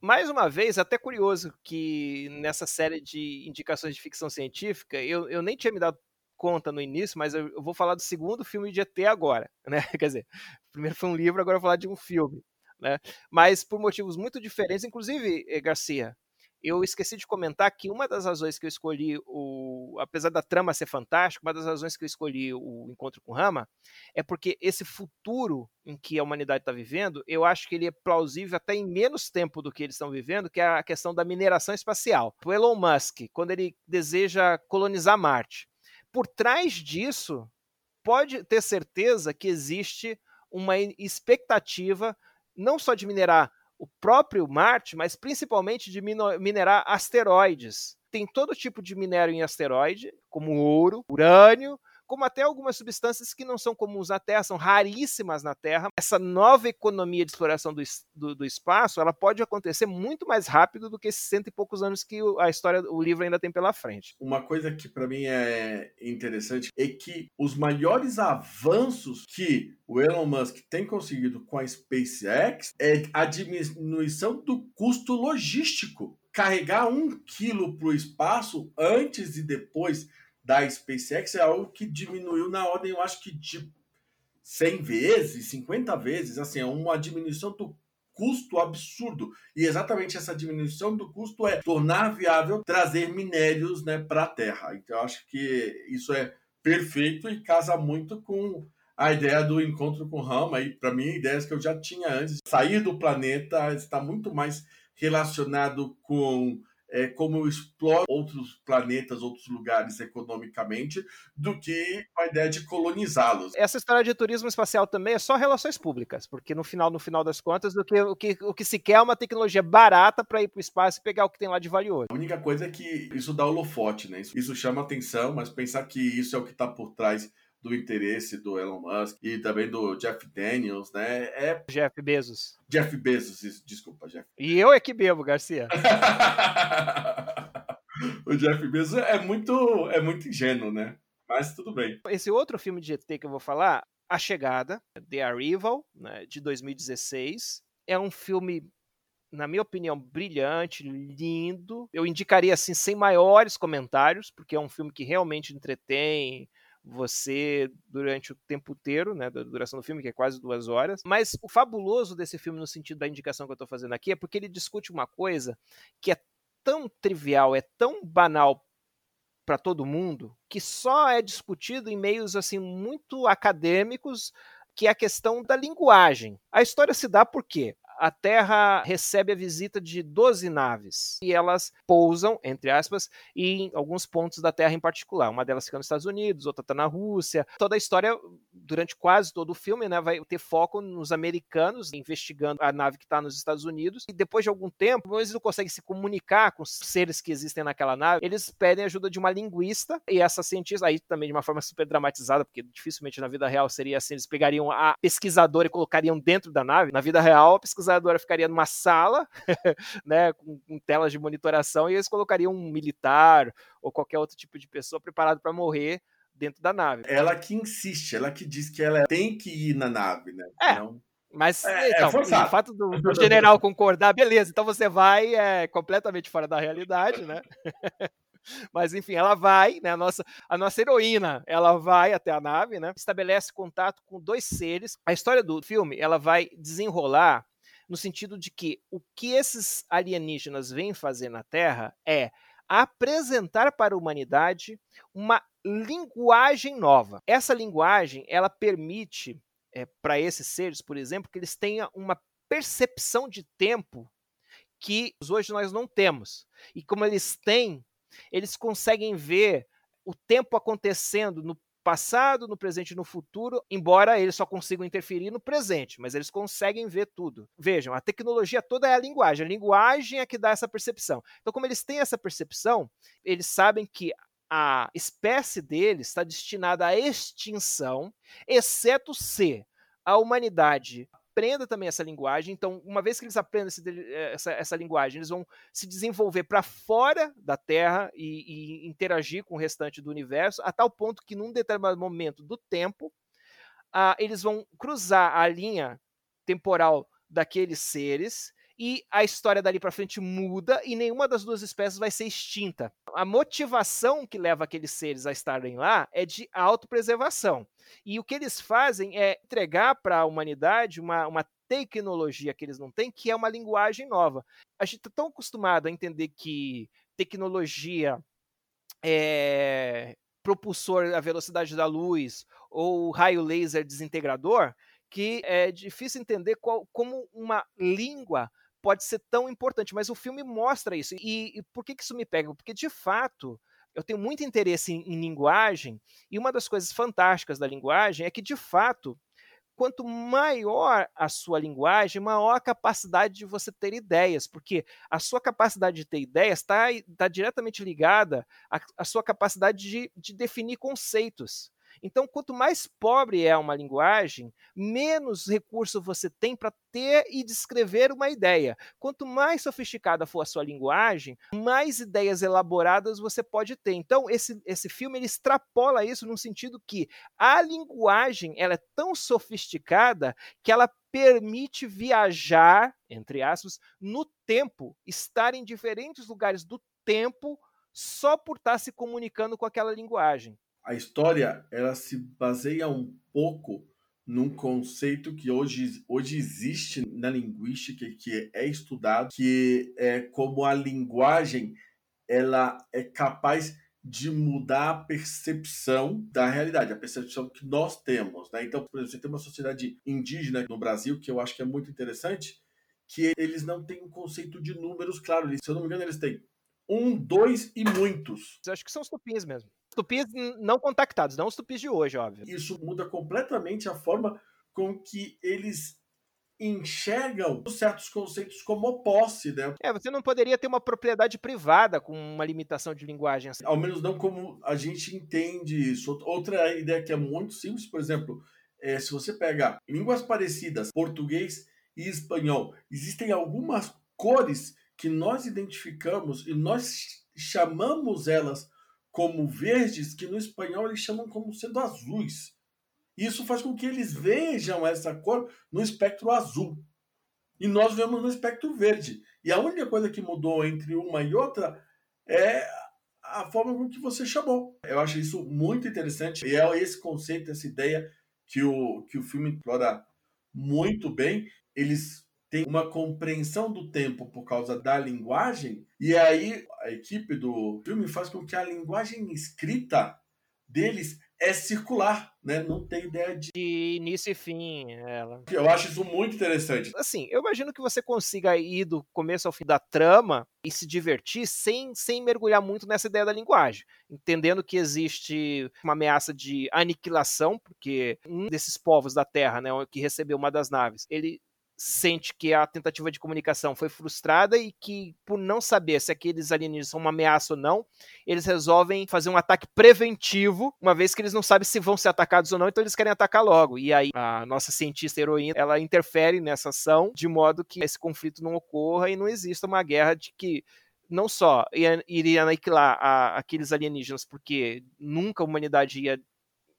Mais uma vez, até curioso que nessa série de indicações de ficção científica, eu, eu nem tinha me dado conta no início, mas eu, eu vou falar do segundo filme de ET agora, (laughs) né? Quer dizer, primeiro foi um livro, agora eu vou falar de um filme, né? Mas por motivos muito diferentes, inclusive, eh, Garcia, eu esqueci de comentar que uma das razões que eu escolhi o. Apesar da trama ser fantástica, uma das razões que eu escolhi o encontro com Rama é porque esse futuro em que a humanidade está vivendo, eu acho que ele é plausível até em menos tempo do que eles estão vivendo, que é a questão da mineração espacial. O Elon Musk, quando ele deseja colonizar Marte, por trás disso, pode ter certeza que existe uma expectativa não só de minerar o próprio Marte, mas principalmente de minerar asteroides. Tem todo tipo de minério em asteroide, como ouro, urânio, como até algumas substâncias que não são comuns na Terra, são raríssimas na Terra. Essa nova economia de exploração do, do, do espaço, ela pode acontecer muito mais rápido do que esses cento e poucos anos que a história, o livro ainda tem pela frente. Uma coisa que para mim é interessante é que os maiores avanços que o Elon Musk tem conseguido com a SpaceX é a diminuição do custo logístico. Carregar um quilo para o espaço antes e depois da SpaceX é algo que diminuiu na ordem, eu acho que de 100 vezes, 50 vezes, assim, é uma diminuição do custo absurdo. E exatamente essa diminuição do custo é tornar viável trazer minérios né, para a Terra. Então, eu acho que isso é perfeito e casa muito com a ideia do encontro com Rama. E, para mim, ideias que eu já tinha antes. Sair do planeta está muito mais relacionado com é, como explora outros planetas, outros lugares economicamente, do que a ideia de colonizá-los. Essa história de turismo espacial também é só relações públicas, porque no final, no final das contas, o que, o que, o que se quer é uma tecnologia barata para ir para o espaço e pegar o que tem lá de valioso. A única coisa é que isso dá holofote, né? Isso, isso chama atenção, mas pensar que isso é o que está por trás do interesse do Elon Musk e também do Jeff Daniels, né? É Jeff Bezos. Jeff Bezos, isso, desculpa, Jeff. E eu é que bebo, Garcia. (laughs) o Jeff Bezos é muito é muito ingênuo, né? Mas tudo bem. Esse outro filme de GT que eu vou falar, A Chegada, The Arrival, né, de 2016, é um filme na minha opinião, brilhante, lindo. Eu indicaria assim sem maiores comentários, porque é um filme que realmente entretém, você durante o tempo inteiro, né, da duração do filme, que é quase duas horas. Mas o fabuloso desse filme, no sentido da indicação que eu estou fazendo aqui, é porque ele discute uma coisa que é tão trivial, é tão banal para todo mundo, que só é discutido em meios assim muito acadêmicos, que é a questão da linguagem. A história se dá por quê? A Terra recebe a visita de 12 naves e elas pousam, entre aspas, em alguns pontos da Terra em particular. Uma delas fica nos Estados Unidos, outra está na Rússia. Toda a história, durante quase todo o filme, né, vai ter foco nos americanos investigando a nave que está nos Estados Unidos. E depois de algum tempo, eles não conseguem se comunicar com os seres que existem naquela nave. Eles pedem ajuda de uma linguista e essa cientista, aí também de uma forma super dramatizada, porque dificilmente na vida real seria assim, eles pegariam a pesquisadora e colocariam dentro da nave. Na vida real, a pesquisadora pesquisadora ficaria numa sala, (laughs) né, com, com, telas de monitoração, e eles colocariam um militar ou qualquer outro tipo de pessoa preparado para morrer dentro da nave. Ela que insiste, ela que diz que ela tem que ir na nave, né? É. Não... Mas é, então, é o fato do, (laughs) do, general concordar, beleza, então você vai é completamente fora da realidade, né? (laughs) Mas enfim, ela vai, né? A nossa, a nossa heroína, ela vai até a nave, né? Estabelece contato com dois seres. A história do filme, ela vai desenrolar no sentido de que o que esses alienígenas vêm fazer na Terra é apresentar para a humanidade uma linguagem nova. Essa linguagem, ela permite é, para esses seres, por exemplo, que eles tenham uma percepção de tempo que hoje nós não temos. E como eles têm, eles conseguem ver o tempo acontecendo no passado, no presente e no futuro, embora eles só consigam interferir no presente, mas eles conseguem ver tudo. Vejam, a tecnologia toda é a linguagem, a linguagem é que dá essa percepção. Então, como eles têm essa percepção, eles sabem que a espécie deles está destinada à extinção, exceto se a humanidade aprenda também essa linguagem. Então, uma vez que eles aprendem eh, essa, essa linguagem, eles vão se desenvolver para fora da Terra e, e, interagir com o restante do universo, a tal ponto que, num determinado momento do tempo, ah, eles vão cruzar a linha temporal daqueles seres e a história dali para frente muda e nenhuma das duas espécies vai ser extinta. A motivação que leva aqueles seres a estarem lá é de autopreservação. E o que eles fazem é entregar para a humanidade uma, uma tecnologia que eles não têm, que é uma linguagem nova. A gente está tão acostumado a entender que tecnologia é propulsor à velocidade da luz ou raio laser desintegrador, que é difícil entender qual, como uma língua pode ser tão importante, mas o filme mostra isso. E, e por que, que isso me pega? Porque, de fato, eu tenho muito interesse em, em, linguagem, e uma das coisas fantásticas da linguagem é que, de fato, quanto maior a sua linguagem, maior a capacidade de você ter ideias, porque a sua capacidade de ter ideias está tá diretamente ligada à, à sua capacidade de, de definir conceitos. Então, quanto mais pobre é uma linguagem, menos recurso você tem para ter e descrever uma ideia. Quanto mais sofisticada for a sua linguagem, mais ideias elaboradas você pode ter. Então, esse, esse filme ele extrapola isso no sentido que a linguagem ela é tão sofisticada que ela permite viajar, entre aspas, no tempo, estar em diferentes lugares do tempo só por estar se comunicando com aquela linguagem a história ela se baseia um pouco num conceito que hoje, hoje existe na linguística que é estudado, que é como a linguagem ela é capaz de mudar a percepção da realidade, a percepção que nós temos. Né? Então, por exemplo, você tem uma sociedade indígena no Brasil, que eu acho que é muito interessante, que eles não têm um conceito de números claro. Se eu não me engano, eles têm um, dois e muitos. Eu acho que são os tupis mesmo tupis não contactados, não os tupis de hoje, óbvio. Isso muda completamente a forma com que eles enxergam certos conceitos como posse, né? É, você não poderia ter uma propriedade privada com uma limitação de linguagem assim. Ao menos não como a gente entende isso. Outra ideia que é muito simples, por exemplo, é, se você pega línguas parecidas, português e espanhol, existem algumas cores que nós identificamos e nós chamamos elas como verdes, que no espanhol eles chamam como sendo azuis. Isso faz com que eles vejam essa cor no espectro azul. E nós vemos no espectro verde. E a única coisa que mudou entre uma e outra é a forma com que você chamou. Eu acho isso muito interessante. E é esse conceito, essa ideia que o, que o filme explora muito bem. Eles tem uma compreensão do tempo por causa da linguagem, e aí a equipe do filme faz com que a linguagem escrita deles é circular, né? Não tem ideia de... de início e fim. Ela. Eu acho isso muito interessante. Assim, eu imagino que você consiga ir do começo ao fim da trama e se divertir sem, sem mergulhar muito nessa ideia da linguagem, entendendo que existe uma ameaça de aniquilação, porque um desses povos da Terra, né, que recebeu uma das naves, ele sente que a tentativa de comunicação foi frustrada e que, por não saber se aqueles alienígenas são uma ameaça ou não, eles resolvem fazer um ataque preventivo, uma vez que eles não sabem se vão ser atacados ou não, então eles querem atacar logo. E aí a nossa cientista heroína, ela interfere nessa ação de modo que esse conflito não ocorra e não exista uma guerra de que não só iria aniquilar a, aqueles alienígenas, porque nunca a humanidade ia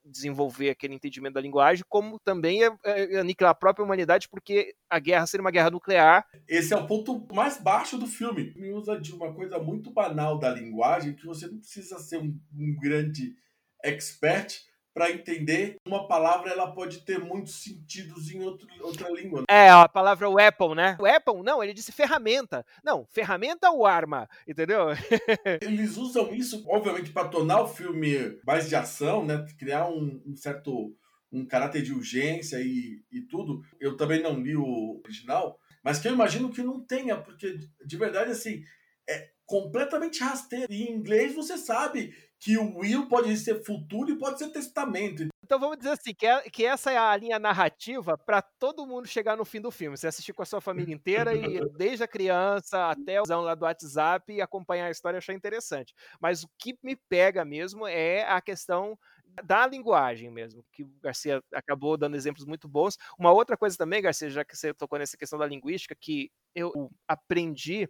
desenvolver aquele entendimento da linguagem, como também é, é, aniquilar a própria humanidade, porque a guerra seria uma guerra nuclear. Esse é o ponto mais baixo do filme. Me usa de uma coisa muito banal da linguagem, que você não precisa ser um, um grande expert para entender uma palavra ela pode ter muitos sentidos em outro, outra língua. É, a palavra weapon, né? Weapon, não, ele disse ferramenta. Não, ferramenta ou arma, entendeu? (laughs) Eles usam isso, obviamente, para tornar o filme mais de ação, né? Criar um, um certo um caráter de urgência e, e tudo. Eu também não li o original, mas que eu imagino que não tenha, porque de verdade, assim, é completamente rasteiro. E em inglês você sabe que o will pode ser futuro e pode ser testamento. Então vamos dizer assim, que, é, que essa é a linha narrativa para todo mundo chegar no fim do filme. Você assistir com a sua família inteira e (laughs) desde a criança até o lá do WhatsApp e acompanhar a história e achar interessante. Mas o que me pega mesmo é a questão da linguagem mesmo, que o Garcia acabou dando exemplos muito bons. Uma outra coisa também, Garcia, já que você tocou nessa questão da linguística, que eu aprendi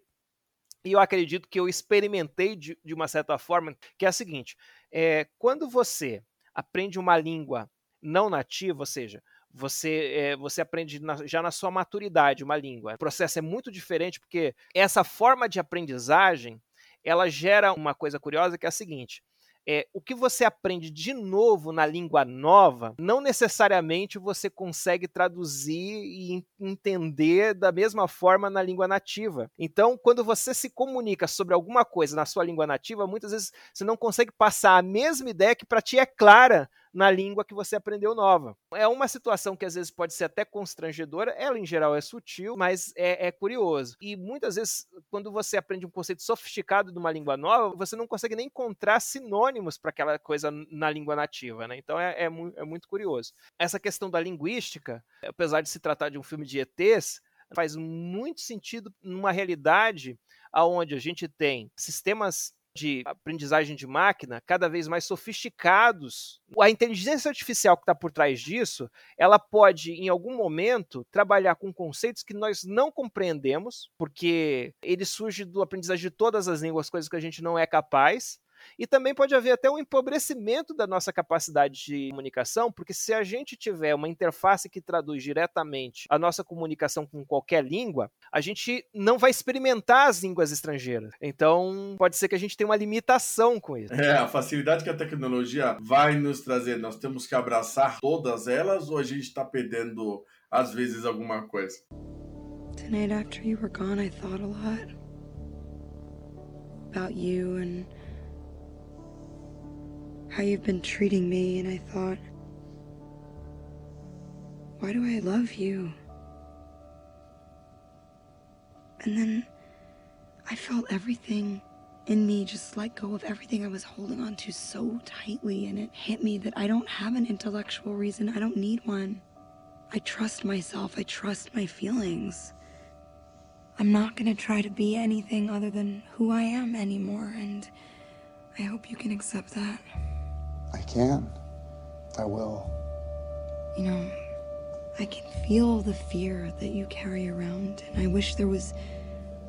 e eu acredito que eu experimentei de, de uma certa forma, que é a seguinte: é, quando você aprende uma língua não nativa, ou seja, você, é, você aprende na, já na sua maturidade uma língua. O processo é muito diferente porque essa forma de aprendizagem ela gera uma coisa curiosa que é a seguinte: é, o que você aprende de novo na língua nova, não necessariamente você consegue traduzir e entender da mesma forma na língua nativa. Então, quando você se comunica sobre alguma coisa na sua língua nativa, muitas vezes você não consegue passar a mesma ideia que para ti é clara na língua que você aprendeu nova. É uma situação que às vezes pode ser até constrangedora, ela em geral é sutil, mas é, é curioso. E muitas vezes, quando você aprende um conceito sofisticado de uma língua nova, você não consegue nem encontrar sinônimos para aquela coisa na língua nativa, né? Então é, é, mu é muito curioso. Essa questão da linguística, apesar de se tratar de um filme de ETs, faz muito sentido numa realidade aonde a gente tem sistemas de aprendizagem de máquina cada vez mais sofisticados. A inteligência artificial que está por trás disso, ela pode, em algum momento, trabalhar com conceitos que nós não compreendemos, porque ele surge do aprendizagem de todas as línguas, coisas que a gente não é capaz. E também pode haver até um empobrecimento da nossa capacidade de comunicação, porque se a gente tiver uma interface que traduz diretamente a nossa comunicação com qualquer língua, a gente não vai experimentar as línguas estrangeiras. Então, pode ser que a gente tenha uma limitação com isso. É, a facilidade que a tecnologia vai nos trazer, nós temos que abraçar todas elas ou a gente está perdendo, às vezes, alguma coisa? Tonight after you were gone, I thought a lot about you and how you've been treating me, and I thought, why do I love you? And then I felt everything in me just let go of everything I was holding on to so tightly, and it hit me that I don't have an intellectual reason. I don't need one. I trust myself, I trust my feelings. I'm not gonna try to be anything other than who I am anymore, and I hope you can accept that. I can. I will. You know, I can feel the fear that you carry around, and I wish there was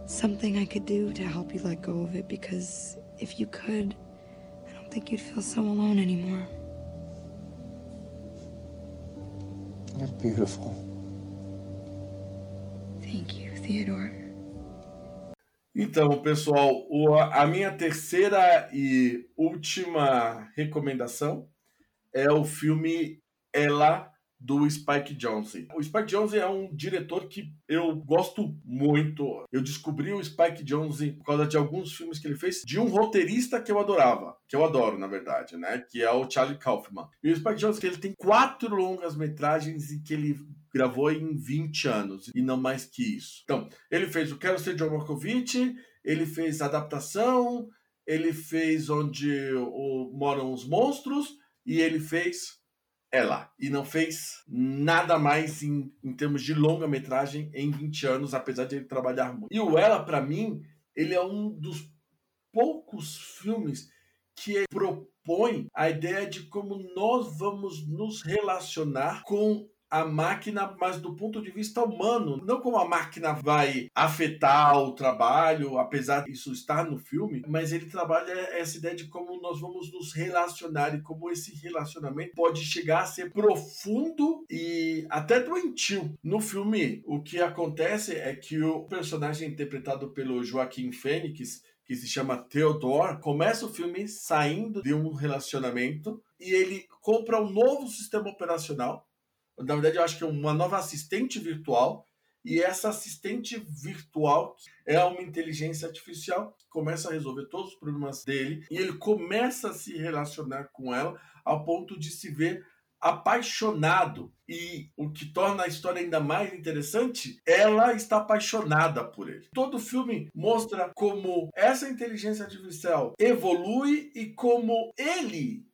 something I could do to help you let go of it because if you could, I don't think you'd feel so alone anymore. You're beautiful. Thank you, Theodore. Então, pessoal, a minha terceira e última recomendação é o filme Ela do Spike Jonze. O Spike Jonze é um diretor que eu gosto muito. Eu descobri o Spike Jonze por causa de alguns filmes que ele fez, de um roteirista que eu adorava, que eu adoro, na verdade, né? Que é o Charlie Kaufman. E o Spike Jonze, ele tem quatro longas metragens e que ele gravou em 20 anos, e não mais que isso. Então, ele fez o Quero Ser John Malkovich, ele fez Adaptação, ele fez Onde o- Moram os Monstros, e ele fez Ela. E não fez nada mais em, em termos de longa-metragem em 20 anos, apesar de ele trabalhar muito. E o Ela, para mim, ele é um dos poucos filmes que propõe a ideia de como nós vamos nos relacionar com a máquina, mas do ponto de vista humano, não como a máquina vai afetar o trabalho, apesar disso estar no filme, mas ele trabalha essa ideia de como nós vamos nos relacionar e como esse relacionamento pode chegar a ser profundo e até doentio. No filme, o que acontece é que o personagem interpretado pelo Joaquim Fênix que se chama Theodore, começa o filme saindo de um relacionamento e ele compra um novo sistema operacional. Na verdade, eu acho que é uma nova assistente virtual. E essa assistente virtual é uma inteligência artificial que começa a resolver todos os problemas dele e ele começa a se relacionar com ela ao ponto de se ver apaixonado. E o que torna a história ainda mais interessante, ela está apaixonada por ele. Todo o filme mostra como essa inteligência artificial evolui e como ele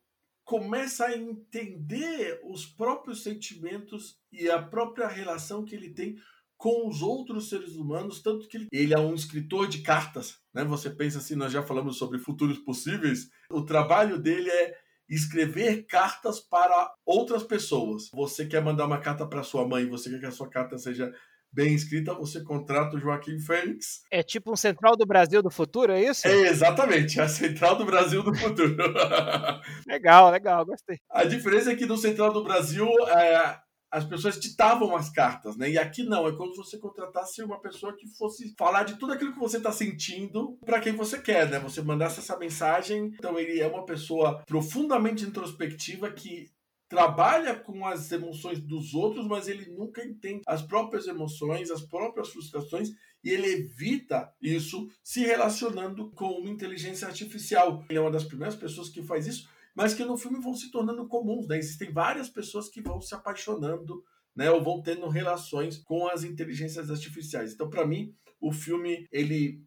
começa a entender os próprios sentimentos e a própria relação que ele tem com os outros seres humanos, tanto que ele, é um escritor de cartas, né? Você pensa assim, nós já falamos sobre futuros possíveis, o trabalho dele é escrever cartas para outras pessoas. Você quer mandar uma carta para sua mãe, você quer que a sua carta seja bem escrita, você contrata o Joaquim Fênix. É tipo um Central do Brasil do futuro, é isso? É exatamente, a Central do Brasil do futuro. (laughs) legal, legal, gostei. A diferença é que no Central do Brasil é, as pessoas ditavam as cartas, né? E aqui não, é como se você contratasse uma pessoa que fosse falar de tudo aquilo que você está sentindo para quem você quer, né? Você mandasse essa mensagem. Então ele é uma pessoa profundamente introspectiva que trabalha com as emoções dos outros, mas ele nunca entende as próprias emoções, as próprias frustrações e ele evita isso se relacionando com uma inteligência artificial. Ele é uma das primeiras pessoas que faz isso, mas que no filme vão se tornando comuns. Né? Existem várias pessoas que vão se apaixonando né? ou vão tendo relações com as inteligências artificiais. Então, para mim, o filme ele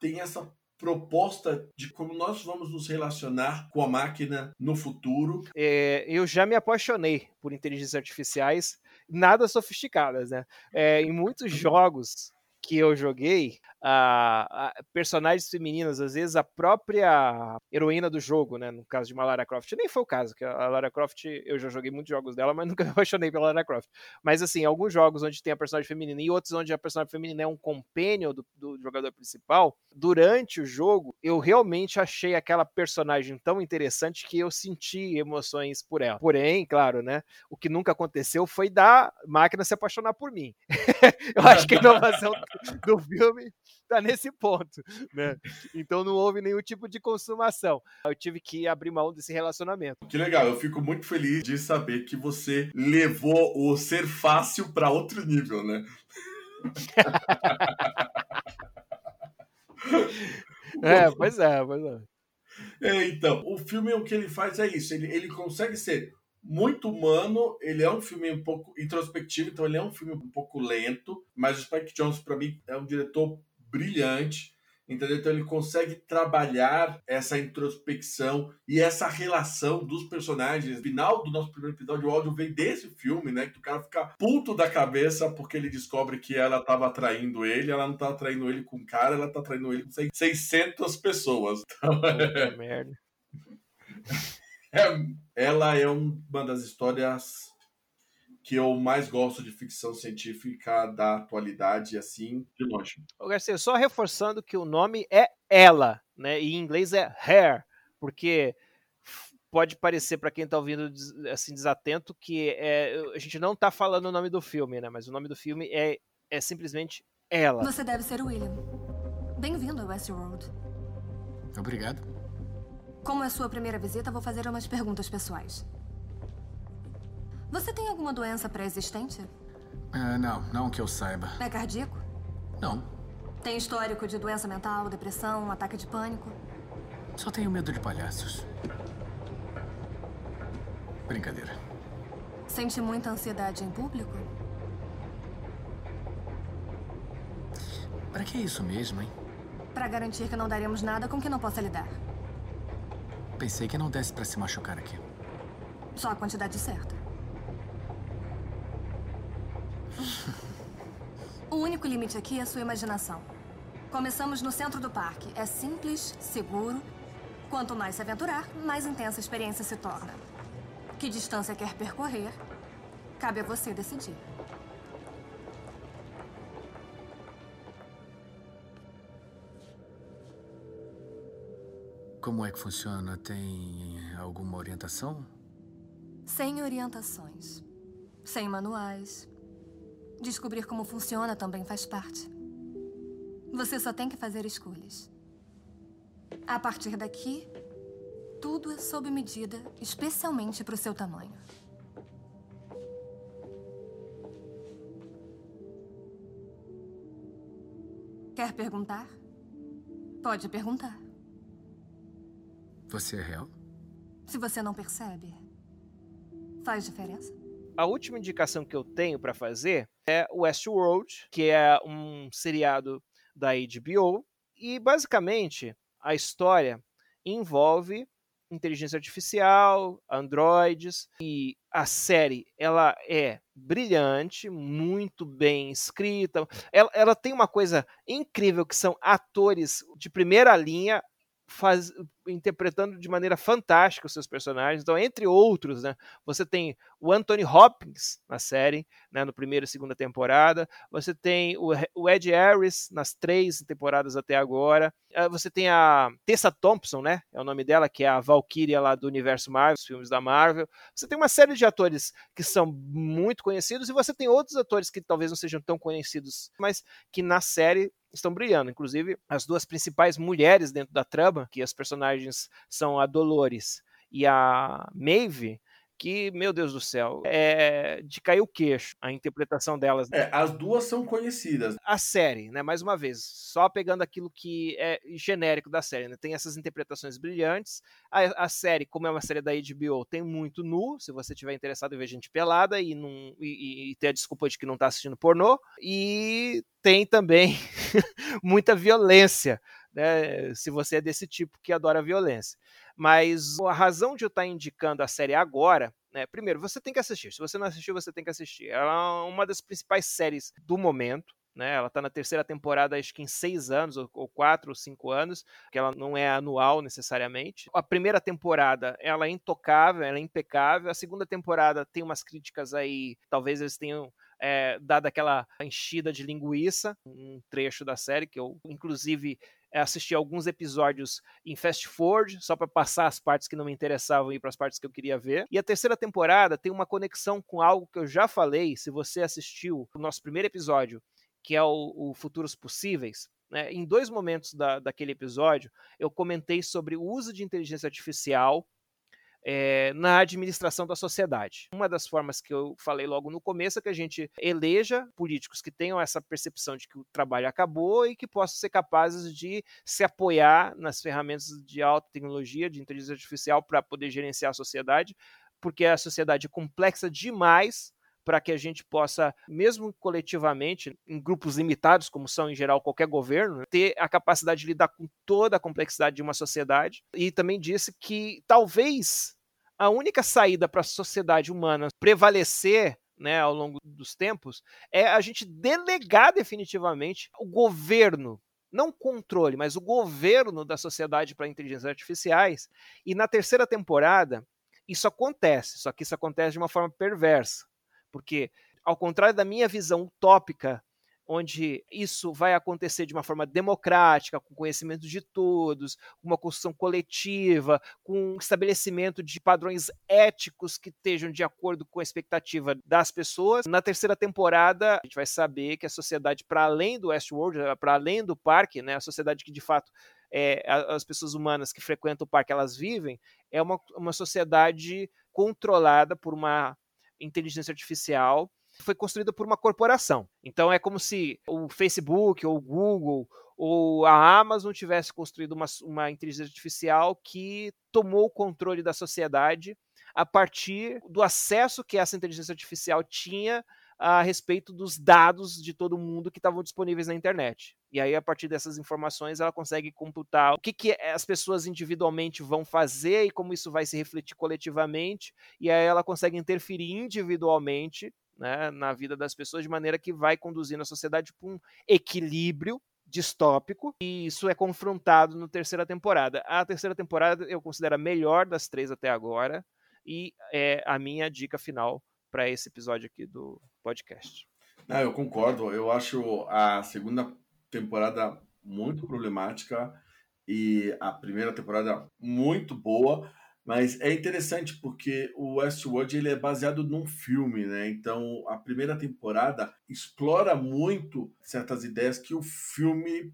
tem essa proposta de como nós vamos nos relacionar com a máquina no futuro. É, eu já me apaixonei por inteligências artificiais, nada sofisticadas, né? É, em muitos jogos que eu joguei, a, a, personagens femininas, às vezes a própria heroína do jogo, né? No caso de uma Lara Croft, nem foi o caso, que a Lara Croft, eu já joguei muitos jogos dela, mas (laughs) nunca me apaixonei pela Lara Croft. Mas assim, alguns jogos onde tem a personagem feminina e outros onde a personagem feminina é um companion do, do jogador principal, durante o jogo, eu realmente achei aquela personagem tão interessante que eu senti emoções por ela. Porém, claro, né? O que nunca aconteceu foi da máquina se apaixonar por mim. (laughs) eu acho que a inovação (laughs) (laughs) do filme tá nesse ponto, né? Então não houve nenhum tipo de consumação. Eu tive que abrir mão desse relacionamento. Que legal, eu fico muito feliz de saber que você levou o ser fácil para outro nível, né? (laughs) é, pois é, pois é. é. Então, o filme o que ele faz é isso, ele, ele consegue ser muito humano, ele é um filme um pouco introspectivo, então ele é um filme um pouco lento, mas o Spike Jonze para mim é um diretor brilhante, entendeu? Então ele consegue trabalhar essa introspecção e essa relação dos personagens. No final do nosso primeiro episódio, o áudio vem desse filme, né? Que o cara fica puto da cabeça porque ele descobre que ela estava traindo ele, ela não estava traindo ele com um cara, ela tá traindo ele com 600 pessoas. Então, é... merda. (laughs) É, ela é uma das histórias que eu mais gosto de ficção científica da atualidade, assim, de longe. Ô Garcia, só reforçando que o nome é ela, né? E em inglês é Hair, porque pode parecer para quem está ouvindo assim desatento que é, a gente não está falando o nome do filme, né? Mas o nome do filme é, é simplesmente ela. Você deve ser o William. Bem-vindo a Westworld. Obrigado. Como é sua primeira visita, vou fazer umas perguntas pessoais. Você tem alguma doença pré-existente? Uh, não, não que eu saiba. É cardíaco? Não. Tem histórico de doença mental, depressão, ataque de pânico? Só tenho medo de palhaços. Brincadeira. Sente muita ansiedade em público? Para que isso mesmo, hein? Para garantir que não daremos nada com que não possa lidar. Pensei que não desse para se machucar aqui. Só a quantidade certa. O único limite aqui é a sua imaginação. Começamos no centro do parque. É simples, seguro. Quanto mais se aventurar, mais intensa a experiência se torna. Que distância quer percorrer, cabe a você decidir. Como é que funciona? Tem alguma orientação? Sem orientações. Sem manuais. Descobrir como funciona também faz parte. Você só tem que fazer escolhas. A partir daqui, tudo é sob medida, especialmente para o seu tamanho. Quer perguntar? Pode perguntar. Você é real? Se você não percebe, faz diferença? A última indicação que eu tenho para fazer é Westworld, que é um seriado da HBO, e basicamente a história envolve inteligência artificial, androides e a série ela é brilhante, muito bem escrita. Ela, ela tem uma coisa incrível que são atores de primeira linha faz, interpretando de maneira fantástica os seus personagens. Então, entre outros, né, você tem o Anthony Hopkins na série, né, no primeiro e segunda temporada. Você tem o, o Ed Harris nas três temporadas até agora. Ah, você tem a Tessa Thompson, né, é o nome dela, que é a Valkyria lá do universo Marvel, os filmes da Marvel. Você tem uma série de atores que são muito conhecidos e você tem outros atores que talvez não sejam tão conhecidos, mas que na série estão brilhando. Inclusive, as duas principais mulheres dentro da trama, que as personagens são a Dolores e a Maeve, que, meu Deus do céu, é de cair o queixo a interpretação delas. É, as duas são conhecidas. A série, né, mais uma vez, só pegando aquilo que é genérico da série, né, tem essas interpretações brilhantes. A, a, série, como é uma série da HBO, tem muito nu, se você tiver interessado em ver gente pelada e, não, e, e ter a desculpa de que não está assistindo pornô. E tem também (laughs) muita violência, né, se você é desse tipo que adora violência. Mas a razão de eu estar indicando a série agora, né, primeiro, você tem que assistir. Se você não assistiu, você tem que assistir. Ela é uma das principais séries do momento. Né, ela está na terceira temporada, acho que em seis anos, ou, ou quatro ou cinco anos, que ela não é anual necessariamente. A primeira temporada, ela é intocável, ela é impecável. A segunda temporada tem umas críticas aí, talvez eles tenham é, dado aquela enchida de linguiça, um trecho da série, que eu, inclusive, assisti alguns episódios em fast forward, só para passar as partes que não me interessavam e para as partes que eu queria ver. E a terceira temporada tem uma conexão com algo que eu já falei, se você assistiu o nosso primeiro episódio, que é o, o Futuros Possíveis, né, em dois momentos da, daquele episódio, eu comentei sobre o uso de inteligência artificial é, na administração da sociedade. Uma das formas que eu falei logo no começo é que a gente eleja políticos que tenham essa percepção de que o trabalho acabou e que possam ser capazes de se apoiar nas ferramentas de alta tecnologia, de inteligência artificial, para poder gerenciar a sociedade, porque a sociedade é complexa demais para que a gente possa, mesmo coletivamente, em grupos limitados, como são em geral qualquer governo, ter a capacidade de lidar com toda a complexidade de uma sociedade. E também disse que talvez a única saída para a sociedade humana prevalecer né, ao longo dos tempos é a gente delegar definitivamente o governo não controle, mas o governo da sociedade para inteligências artificiais. E na terceira temporada, isso acontece, só que isso acontece de uma forma perversa. Porque, ao contrário da minha visão utópica, onde isso vai acontecer de uma forma democrática, com conhecimento de todos, com uma construção coletiva, com um estabelecimento de padrões éticos que estejam de acordo com a expectativa das pessoas. Na terceira temporada, a gente vai saber que a sociedade, para além do Westworld, para além do parque, né, a sociedade que de fato é, as pessoas humanas que frequentam o parque elas vivem, é uma, uma sociedade controlada por uma inteligência artificial foi construída por uma corporação. Então é como se o Facebook ou o Google ou a Amazon tivesse construído uma, uma inteligência artificial que tomou o controle da sociedade a partir do acesso que essa inteligência artificial tinha a respeito dos dados de todo mundo que estavam disponíveis na internet. E aí, a partir dessas informações, ela consegue computar o que, que as pessoas individualmente vão fazer e como isso vai se refletir coletivamente. E aí, ela consegue interferir individualmente né, na vida das pessoas de maneira que vai conduzindo a sociedade para um equilíbrio distópico e isso é confrontado na terceira temporada. A terceira temporada eu considero a melhor das três até agora e é a minha dica final para esse episódio aqui do podcast. Não, eu concordo. Eu acho a segunda temporada muito problemática e a primeira temporada muito boa, mas é interessante porque o Westworld ele é baseado num filme, né? Então a primeira temporada explora muito certas ideias que o filme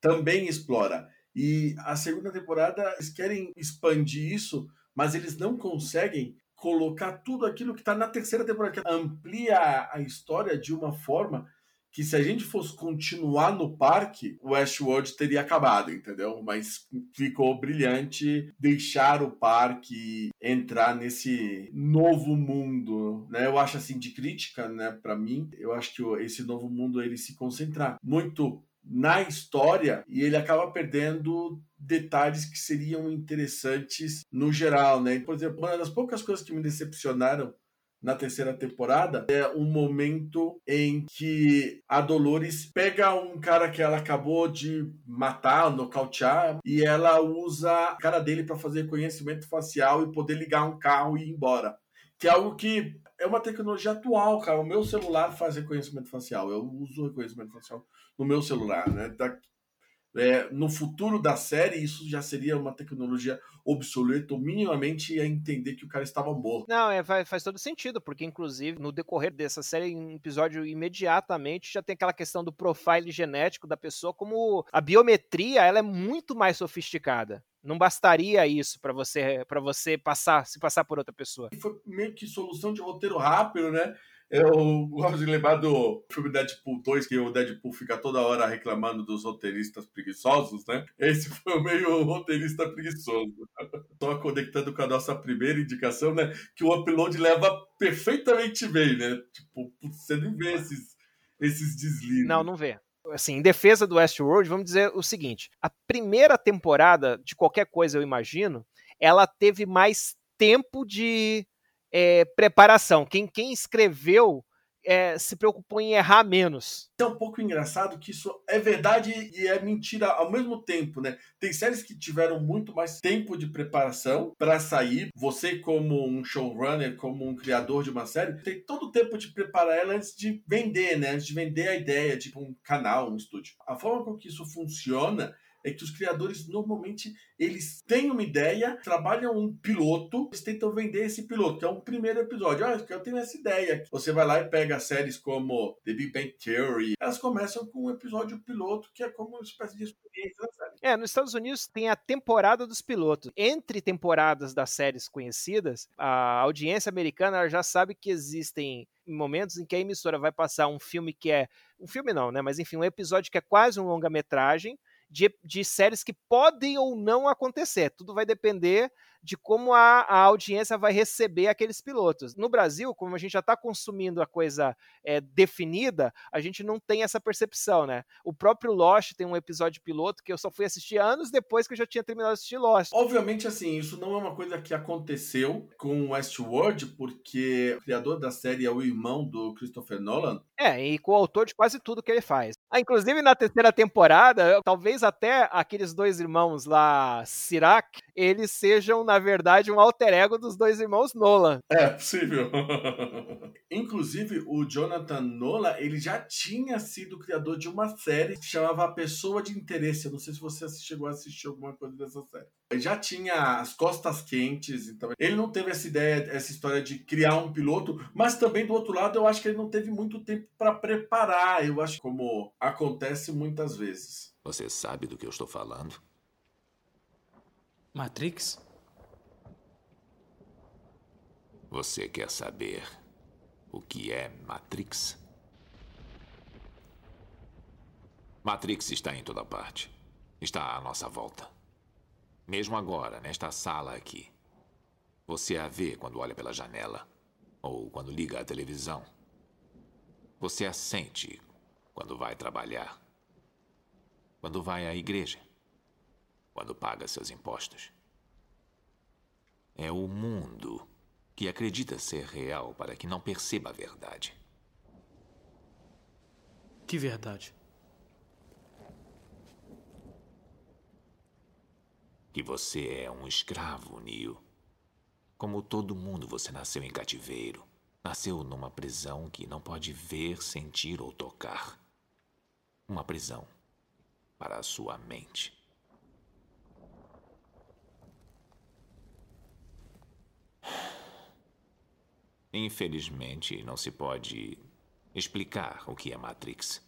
também explora. E a segunda temporada eles querem expandir isso, mas eles não conseguem colocar tudo aquilo que está na terceira temporada, que amplia a história de uma forma que se a gente fosse continuar no parque, o Westworld teria acabado, entendeu? Mas ficou brilhante deixar o parque entrar nesse novo mundo, né? Eu acho assim de crítica, né, para mim, eu acho que esse novo mundo ele se concentrar muito na história e ele acaba perdendo detalhes que seriam interessantes no geral, né? Por exemplo, uma das poucas coisas que me decepcionaram na terceira temporada é um momento em que a Dolores pega um cara que ela acabou de matar, nocautear, e ela usa a cara dele para fazer conhecimento facial e poder ligar um carro e ir embora. Que é algo que é uma tecnologia atual, cara. O meu celular faz reconhecimento facial. Eu uso reconhecimento facial no meu celular, né? É, no futuro da série, isso já seria uma tecnologia obsoleta, ou minimamente ia entender que o cara estava morto. Não, é, faz, faz todo sentido, porque inclusive no decorrer dessa série, em um episódio imediatamente, já tem aquela questão do profile genético da pessoa, como a biometria ela é muito mais sofisticada. Não bastaria isso para você para você passar se passar por outra pessoa. Foi meio que solução de roteiro rápido, né? Eu gosto de lembrar do filme Deadpool 2, que o Deadpool fica toda hora reclamando dos roteiristas preguiçosos, né? Esse foi o meio roteirista preguiçoso. Só conectando com a nossa primeira indicação, né? Que o upload leva perfeitamente bem, né? Tipo, você não vê esses, esses deslizes. Não, não vê assim, em defesa do Westworld, vamos dizer o seguinte: a primeira temporada de qualquer coisa, eu imagino, ela teve mais tempo de é, preparação. Quem, quem escreveu é, se preocupou em errar menos. É um pouco engraçado que isso é verdade e é mentira ao mesmo tempo, né? Tem séries que tiveram muito mais tempo de preparação para sair. Você, como um showrunner, como um criador de uma série, tem todo o tempo de preparar ela antes de vender, né? Antes de vender a ideia de um canal, um estúdio. A forma com que isso funciona é que os criadores normalmente eles têm uma ideia, trabalham um piloto, eles tentam vender esse piloto, que é um primeiro episódio. Olha, eu tenho essa ideia. Você vai lá e pega séries como The Big Bang Theory, elas começam com um episódio piloto, que é como uma espécie de experiência da série. É, nos Estados Unidos tem a temporada dos pilotos. Entre temporadas das séries conhecidas, a audiência americana já sabe que existem momentos em que a emissora vai passar um filme que é um filme não, né? Mas enfim, um episódio que é quase um longa-metragem de, de séries que podem ou não acontecer. Tudo vai depender de como a, a audiência vai receber aqueles pilotos. No Brasil, como a gente já está consumindo a coisa é, definida, a gente não tem essa percepção, né? O próprio Lost tem um episódio piloto que eu só fui assistir anos depois que eu já tinha terminado de assistir Lost. Obviamente, assim, isso não é uma coisa que aconteceu com Westworld, porque o criador da série é o irmão do Christopher Nolan. É, e com o autor de quase tudo que ele faz. Ah, inclusive na terceira temporada, talvez até aqueles dois irmãos lá, Sirac, eles sejam, na verdade, um alter ego dos dois irmãos Nolan. É possível. (laughs) Inclusive, o Jonathan Nolan, ele já tinha sido criador de uma série que chamava A Pessoa de Interesse. Eu não sei se você chegou a assistir alguma coisa dessa série. Ele já tinha as costas quentes, então ele não teve essa ideia, essa história de criar um piloto, mas também do outro lado eu acho que ele não teve muito tempo para preparar. Eu acho como acontece muitas vezes. Você sabe do que eu estou falando? Matrix? Você quer saber o que é Matrix? Matrix está em toda parte. Está à nossa volta. Mesmo agora, nesta sala aqui. Você a vê quando olha pela janela ou quando liga a televisão. Você a sente quando vai trabalhar, quando vai à igreja, quando paga seus impostos. É o mundo que acredita ser real para que não perceba a verdade. Que verdade? Que você é um escravo, Neo. Como todo mundo, você nasceu em cativeiro. Nasceu numa prisão que não pode ver, sentir ou tocar. Uma prisão para a sua mente. Infelizmente, não se pode explicar o que é Matrix.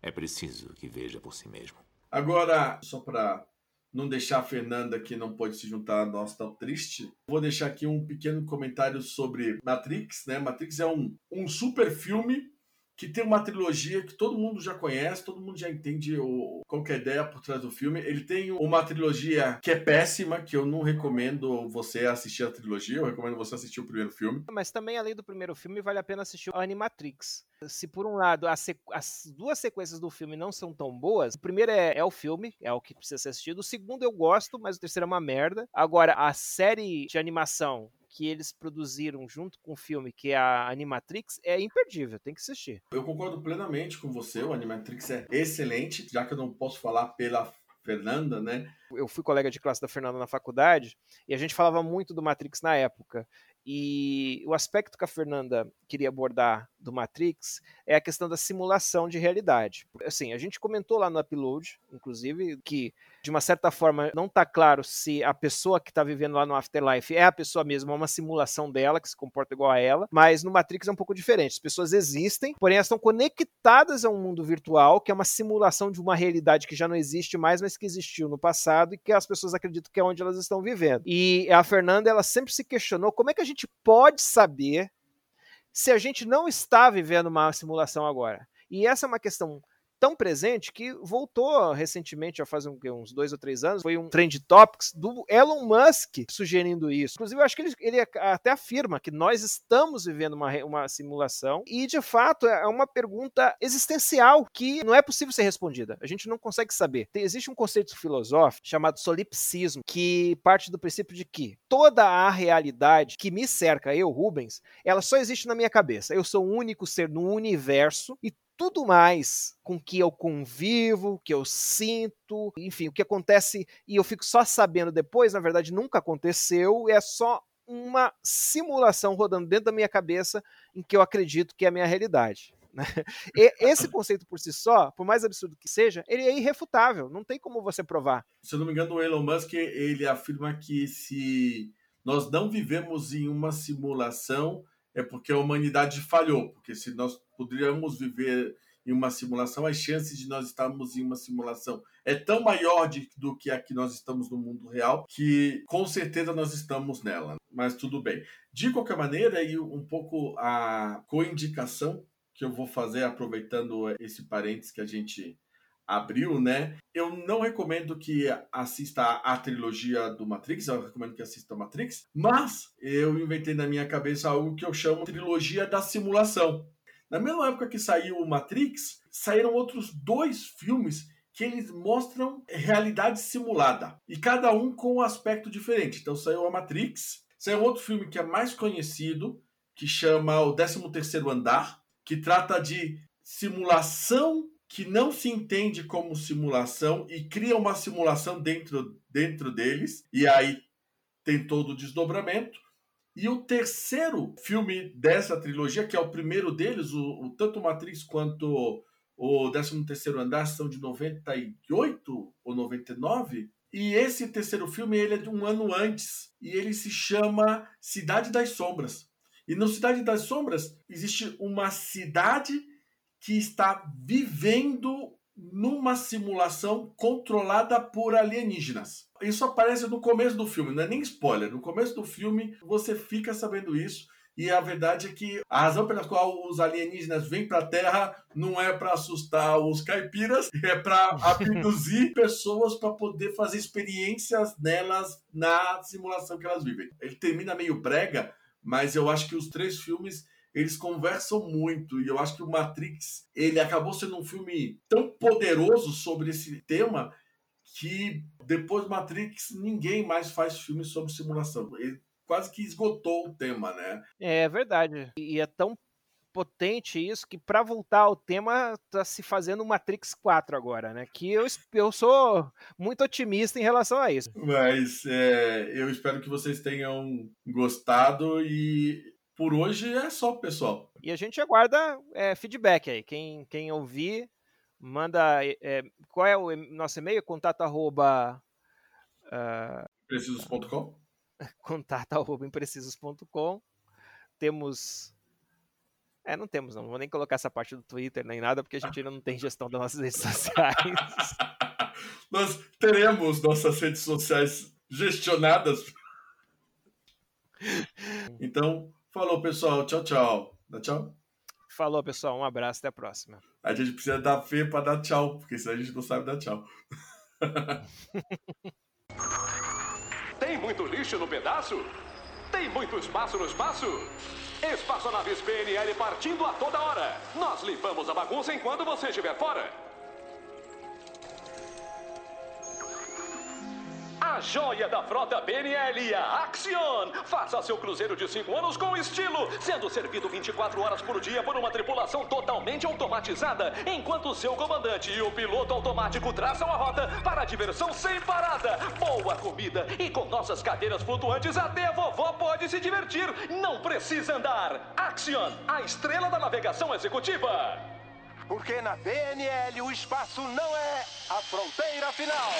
É preciso que veja por si mesmo. Agora, só para não deixar a Fernanda, que não pode se juntar a nós tão triste, vou deixar aqui um pequeno comentário sobre Matrix. Né? Matrix é um, um super filme que tem uma trilogia que todo mundo já conhece, todo mundo já entende o, qual é a ideia por trás do filme. Ele tem uma trilogia que é péssima, que eu não recomendo você assistir a trilogia, eu recomendo você assistir o primeiro filme. Mas também, além do primeiro filme, vale a pena assistir o Animatrix. Se por um lado as, as duas sequências do filme não são tão boas, o primeiro é, é, o filme, é o que precisa ser assistido. O segundo eu gosto, mas o terceiro é uma merda. Agora, a série de animação que eles produziram junto com o filme, que é a Animatrix, é imperdível, tem que assistir. Eu concordo plenamente com você, o Animatrix é excelente, já que eu não posso falar pela Fernanda, né? Eu fui colega de classe da Fernanda na faculdade e a gente falava muito do Matrix na época. E o aspecto que a Fernanda queria abordar do Matrix é a questão da simulação de realidade. Assim, a gente comentou lá no upload, inclusive, que de uma certa forma não está claro se a pessoa que está vivendo lá no Afterlife é a pessoa mesma, é uma simulação dela que se comporta igual a ela, mas no Matrix é um pouco diferente. As pessoas existem, porém elas estão conectadas a um mundo virtual que é uma simulação de uma realidade que já não existe mais, mas que existiu no passado e que as pessoas acreditam que é onde elas estão vivendo. E a Fernanda, ela sempre se questionou como é que a gente pode saber se a gente não está vivendo uma simulação agora. E essa é uma questão tão presente que voltou recentemente, já faz uns dois ou três anos, foi um trend topics do Elon Musk sugerindo isso. Inclusive, eu acho que ele, ele até afirma que nós estamos vivendo uma, uma simulação e, de fato, é uma pergunta existencial que não é possível ser respondida. A gente não consegue saber. Tem, existe um conceito filosófico chamado solipsismo, que parte do princípio de que toda a realidade que me cerca, eu, Rubens, ela só existe na minha cabeça. Eu sou o único ser no universo e tudo mais com que eu convivo, que eu sinto, enfim, o que acontece e eu fico só sabendo depois, na verdade nunca aconteceu, é só uma simulação rodando dentro da minha cabeça em que eu acredito que é a minha realidade. Né? Esse conceito por si só, por mais absurdo que seja, ele é irrefutável, não tem como você provar. Se eu não me engano, o Elon Musk ele afirma que se nós não vivemos em uma simulação, é porque a humanidade falhou, porque se nós poderíamos viver em uma simulação, as chances de nós estarmos em uma simulação é tão maior de, do que a que nós estamos no mundo real que com certeza nós estamos nela. Mas tudo bem. De qualquer maneira, aí um pouco a coindicação que eu vou fazer aproveitando esse parênteses que a gente abriu, né? Eu não recomendo que assista a trilogia do Matrix, eu recomendo que assista a Matrix, mas eu inventei na minha cabeça algo que eu chamo trilogia da simulação. Na mesma época que saiu o Matrix, saíram outros dois filmes que eles mostram realidade simulada, e cada um com um aspecto diferente. Então saiu a Matrix, saiu outro filme que é mais conhecido, que chama O 13º Andar, que trata de simulação que não se entende como simulação e cria uma simulação dentro, dentro deles, e aí tem todo o desdobramento. E o terceiro filme dessa trilogia, que é o primeiro deles, o, o tanto Matrix quanto o 13 terceiro Andar são de 98 ou 99, e esse terceiro filme ele é de um ano antes, e ele se chama Cidade das Sombras. E no Cidade das Sombras existe uma cidade que está vivendo numa simulação controlada por alienígenas. Isso aparece no começo do filme, não é nem spoiler. No começo do filme você fica sabendo isso. E a verdade é que a razão pela qual os alienígenas vêm para a Terra não é para assustar os caipiras, é para (laughs) abduzir pessoas para poder fazer experiências nelas na simulação que elas vivem. Ele termina meio brega, mas eu acho que os três filmes eles conversam muito e eu acho que o Matrix ele acabou sendo um filme tão poderoso sobre esse tema que depois do Matrix ninguém mais faz filme sobre simulação. Ele quase que esgotou o tema, né? É verdade. E é tão potente isso que para voltar ao tema tá se fazendo Matrix 4 agora, né? Que eu, eu sou muito otimista em relação a isso. Mas é, eu espero que vocês tenham gostado e por hoje é só, pessoal. E a gente aguarda é, feedback aí. Quem, quem ouvir, manda. É, qual é o nosso e-mail? Contato arroba. Uh, Precisos.com (laughs) Contato arroba imprecisos.com. Temos. É, não temos, não. não vou nem colocar essa parte do Twitter nem nada, porque a gente ainda não tem gestão das nossas redes sociais. (laughs) Nós teremos nossas redes sociais gestionadas. (laughs) Então, Falou, pessoal. Tchau, tchau. Dá tchau? Falou, pessoal. Um abraço. Até a próxima. A gente precisa dar fé para dar tchau, porque senão a gente não sabe dar tchau. (laughs) Tem muito lixo no pedaço? Tem muito espaço no espaço? Espaçonaves PNL partindo a toda hora. Nós limpamos a bagunça enquanto você estiver fora. A joia da frota BNL, a Axion. Faça seu cruzeiro de 5 anos com estilo, sendo servido 24 horas por dia por uma tripulação totalmente automatizada, enquanto seu comandante e o piloto automático traçam a rota para a diversão sem parada. Boa comida e com nossas cadeiras flutuantes até a vovó pode se divertir. Não precisa andar. Axion, a estrela da navegação executiva. Porque na BNL o espaço não é a fronteira final.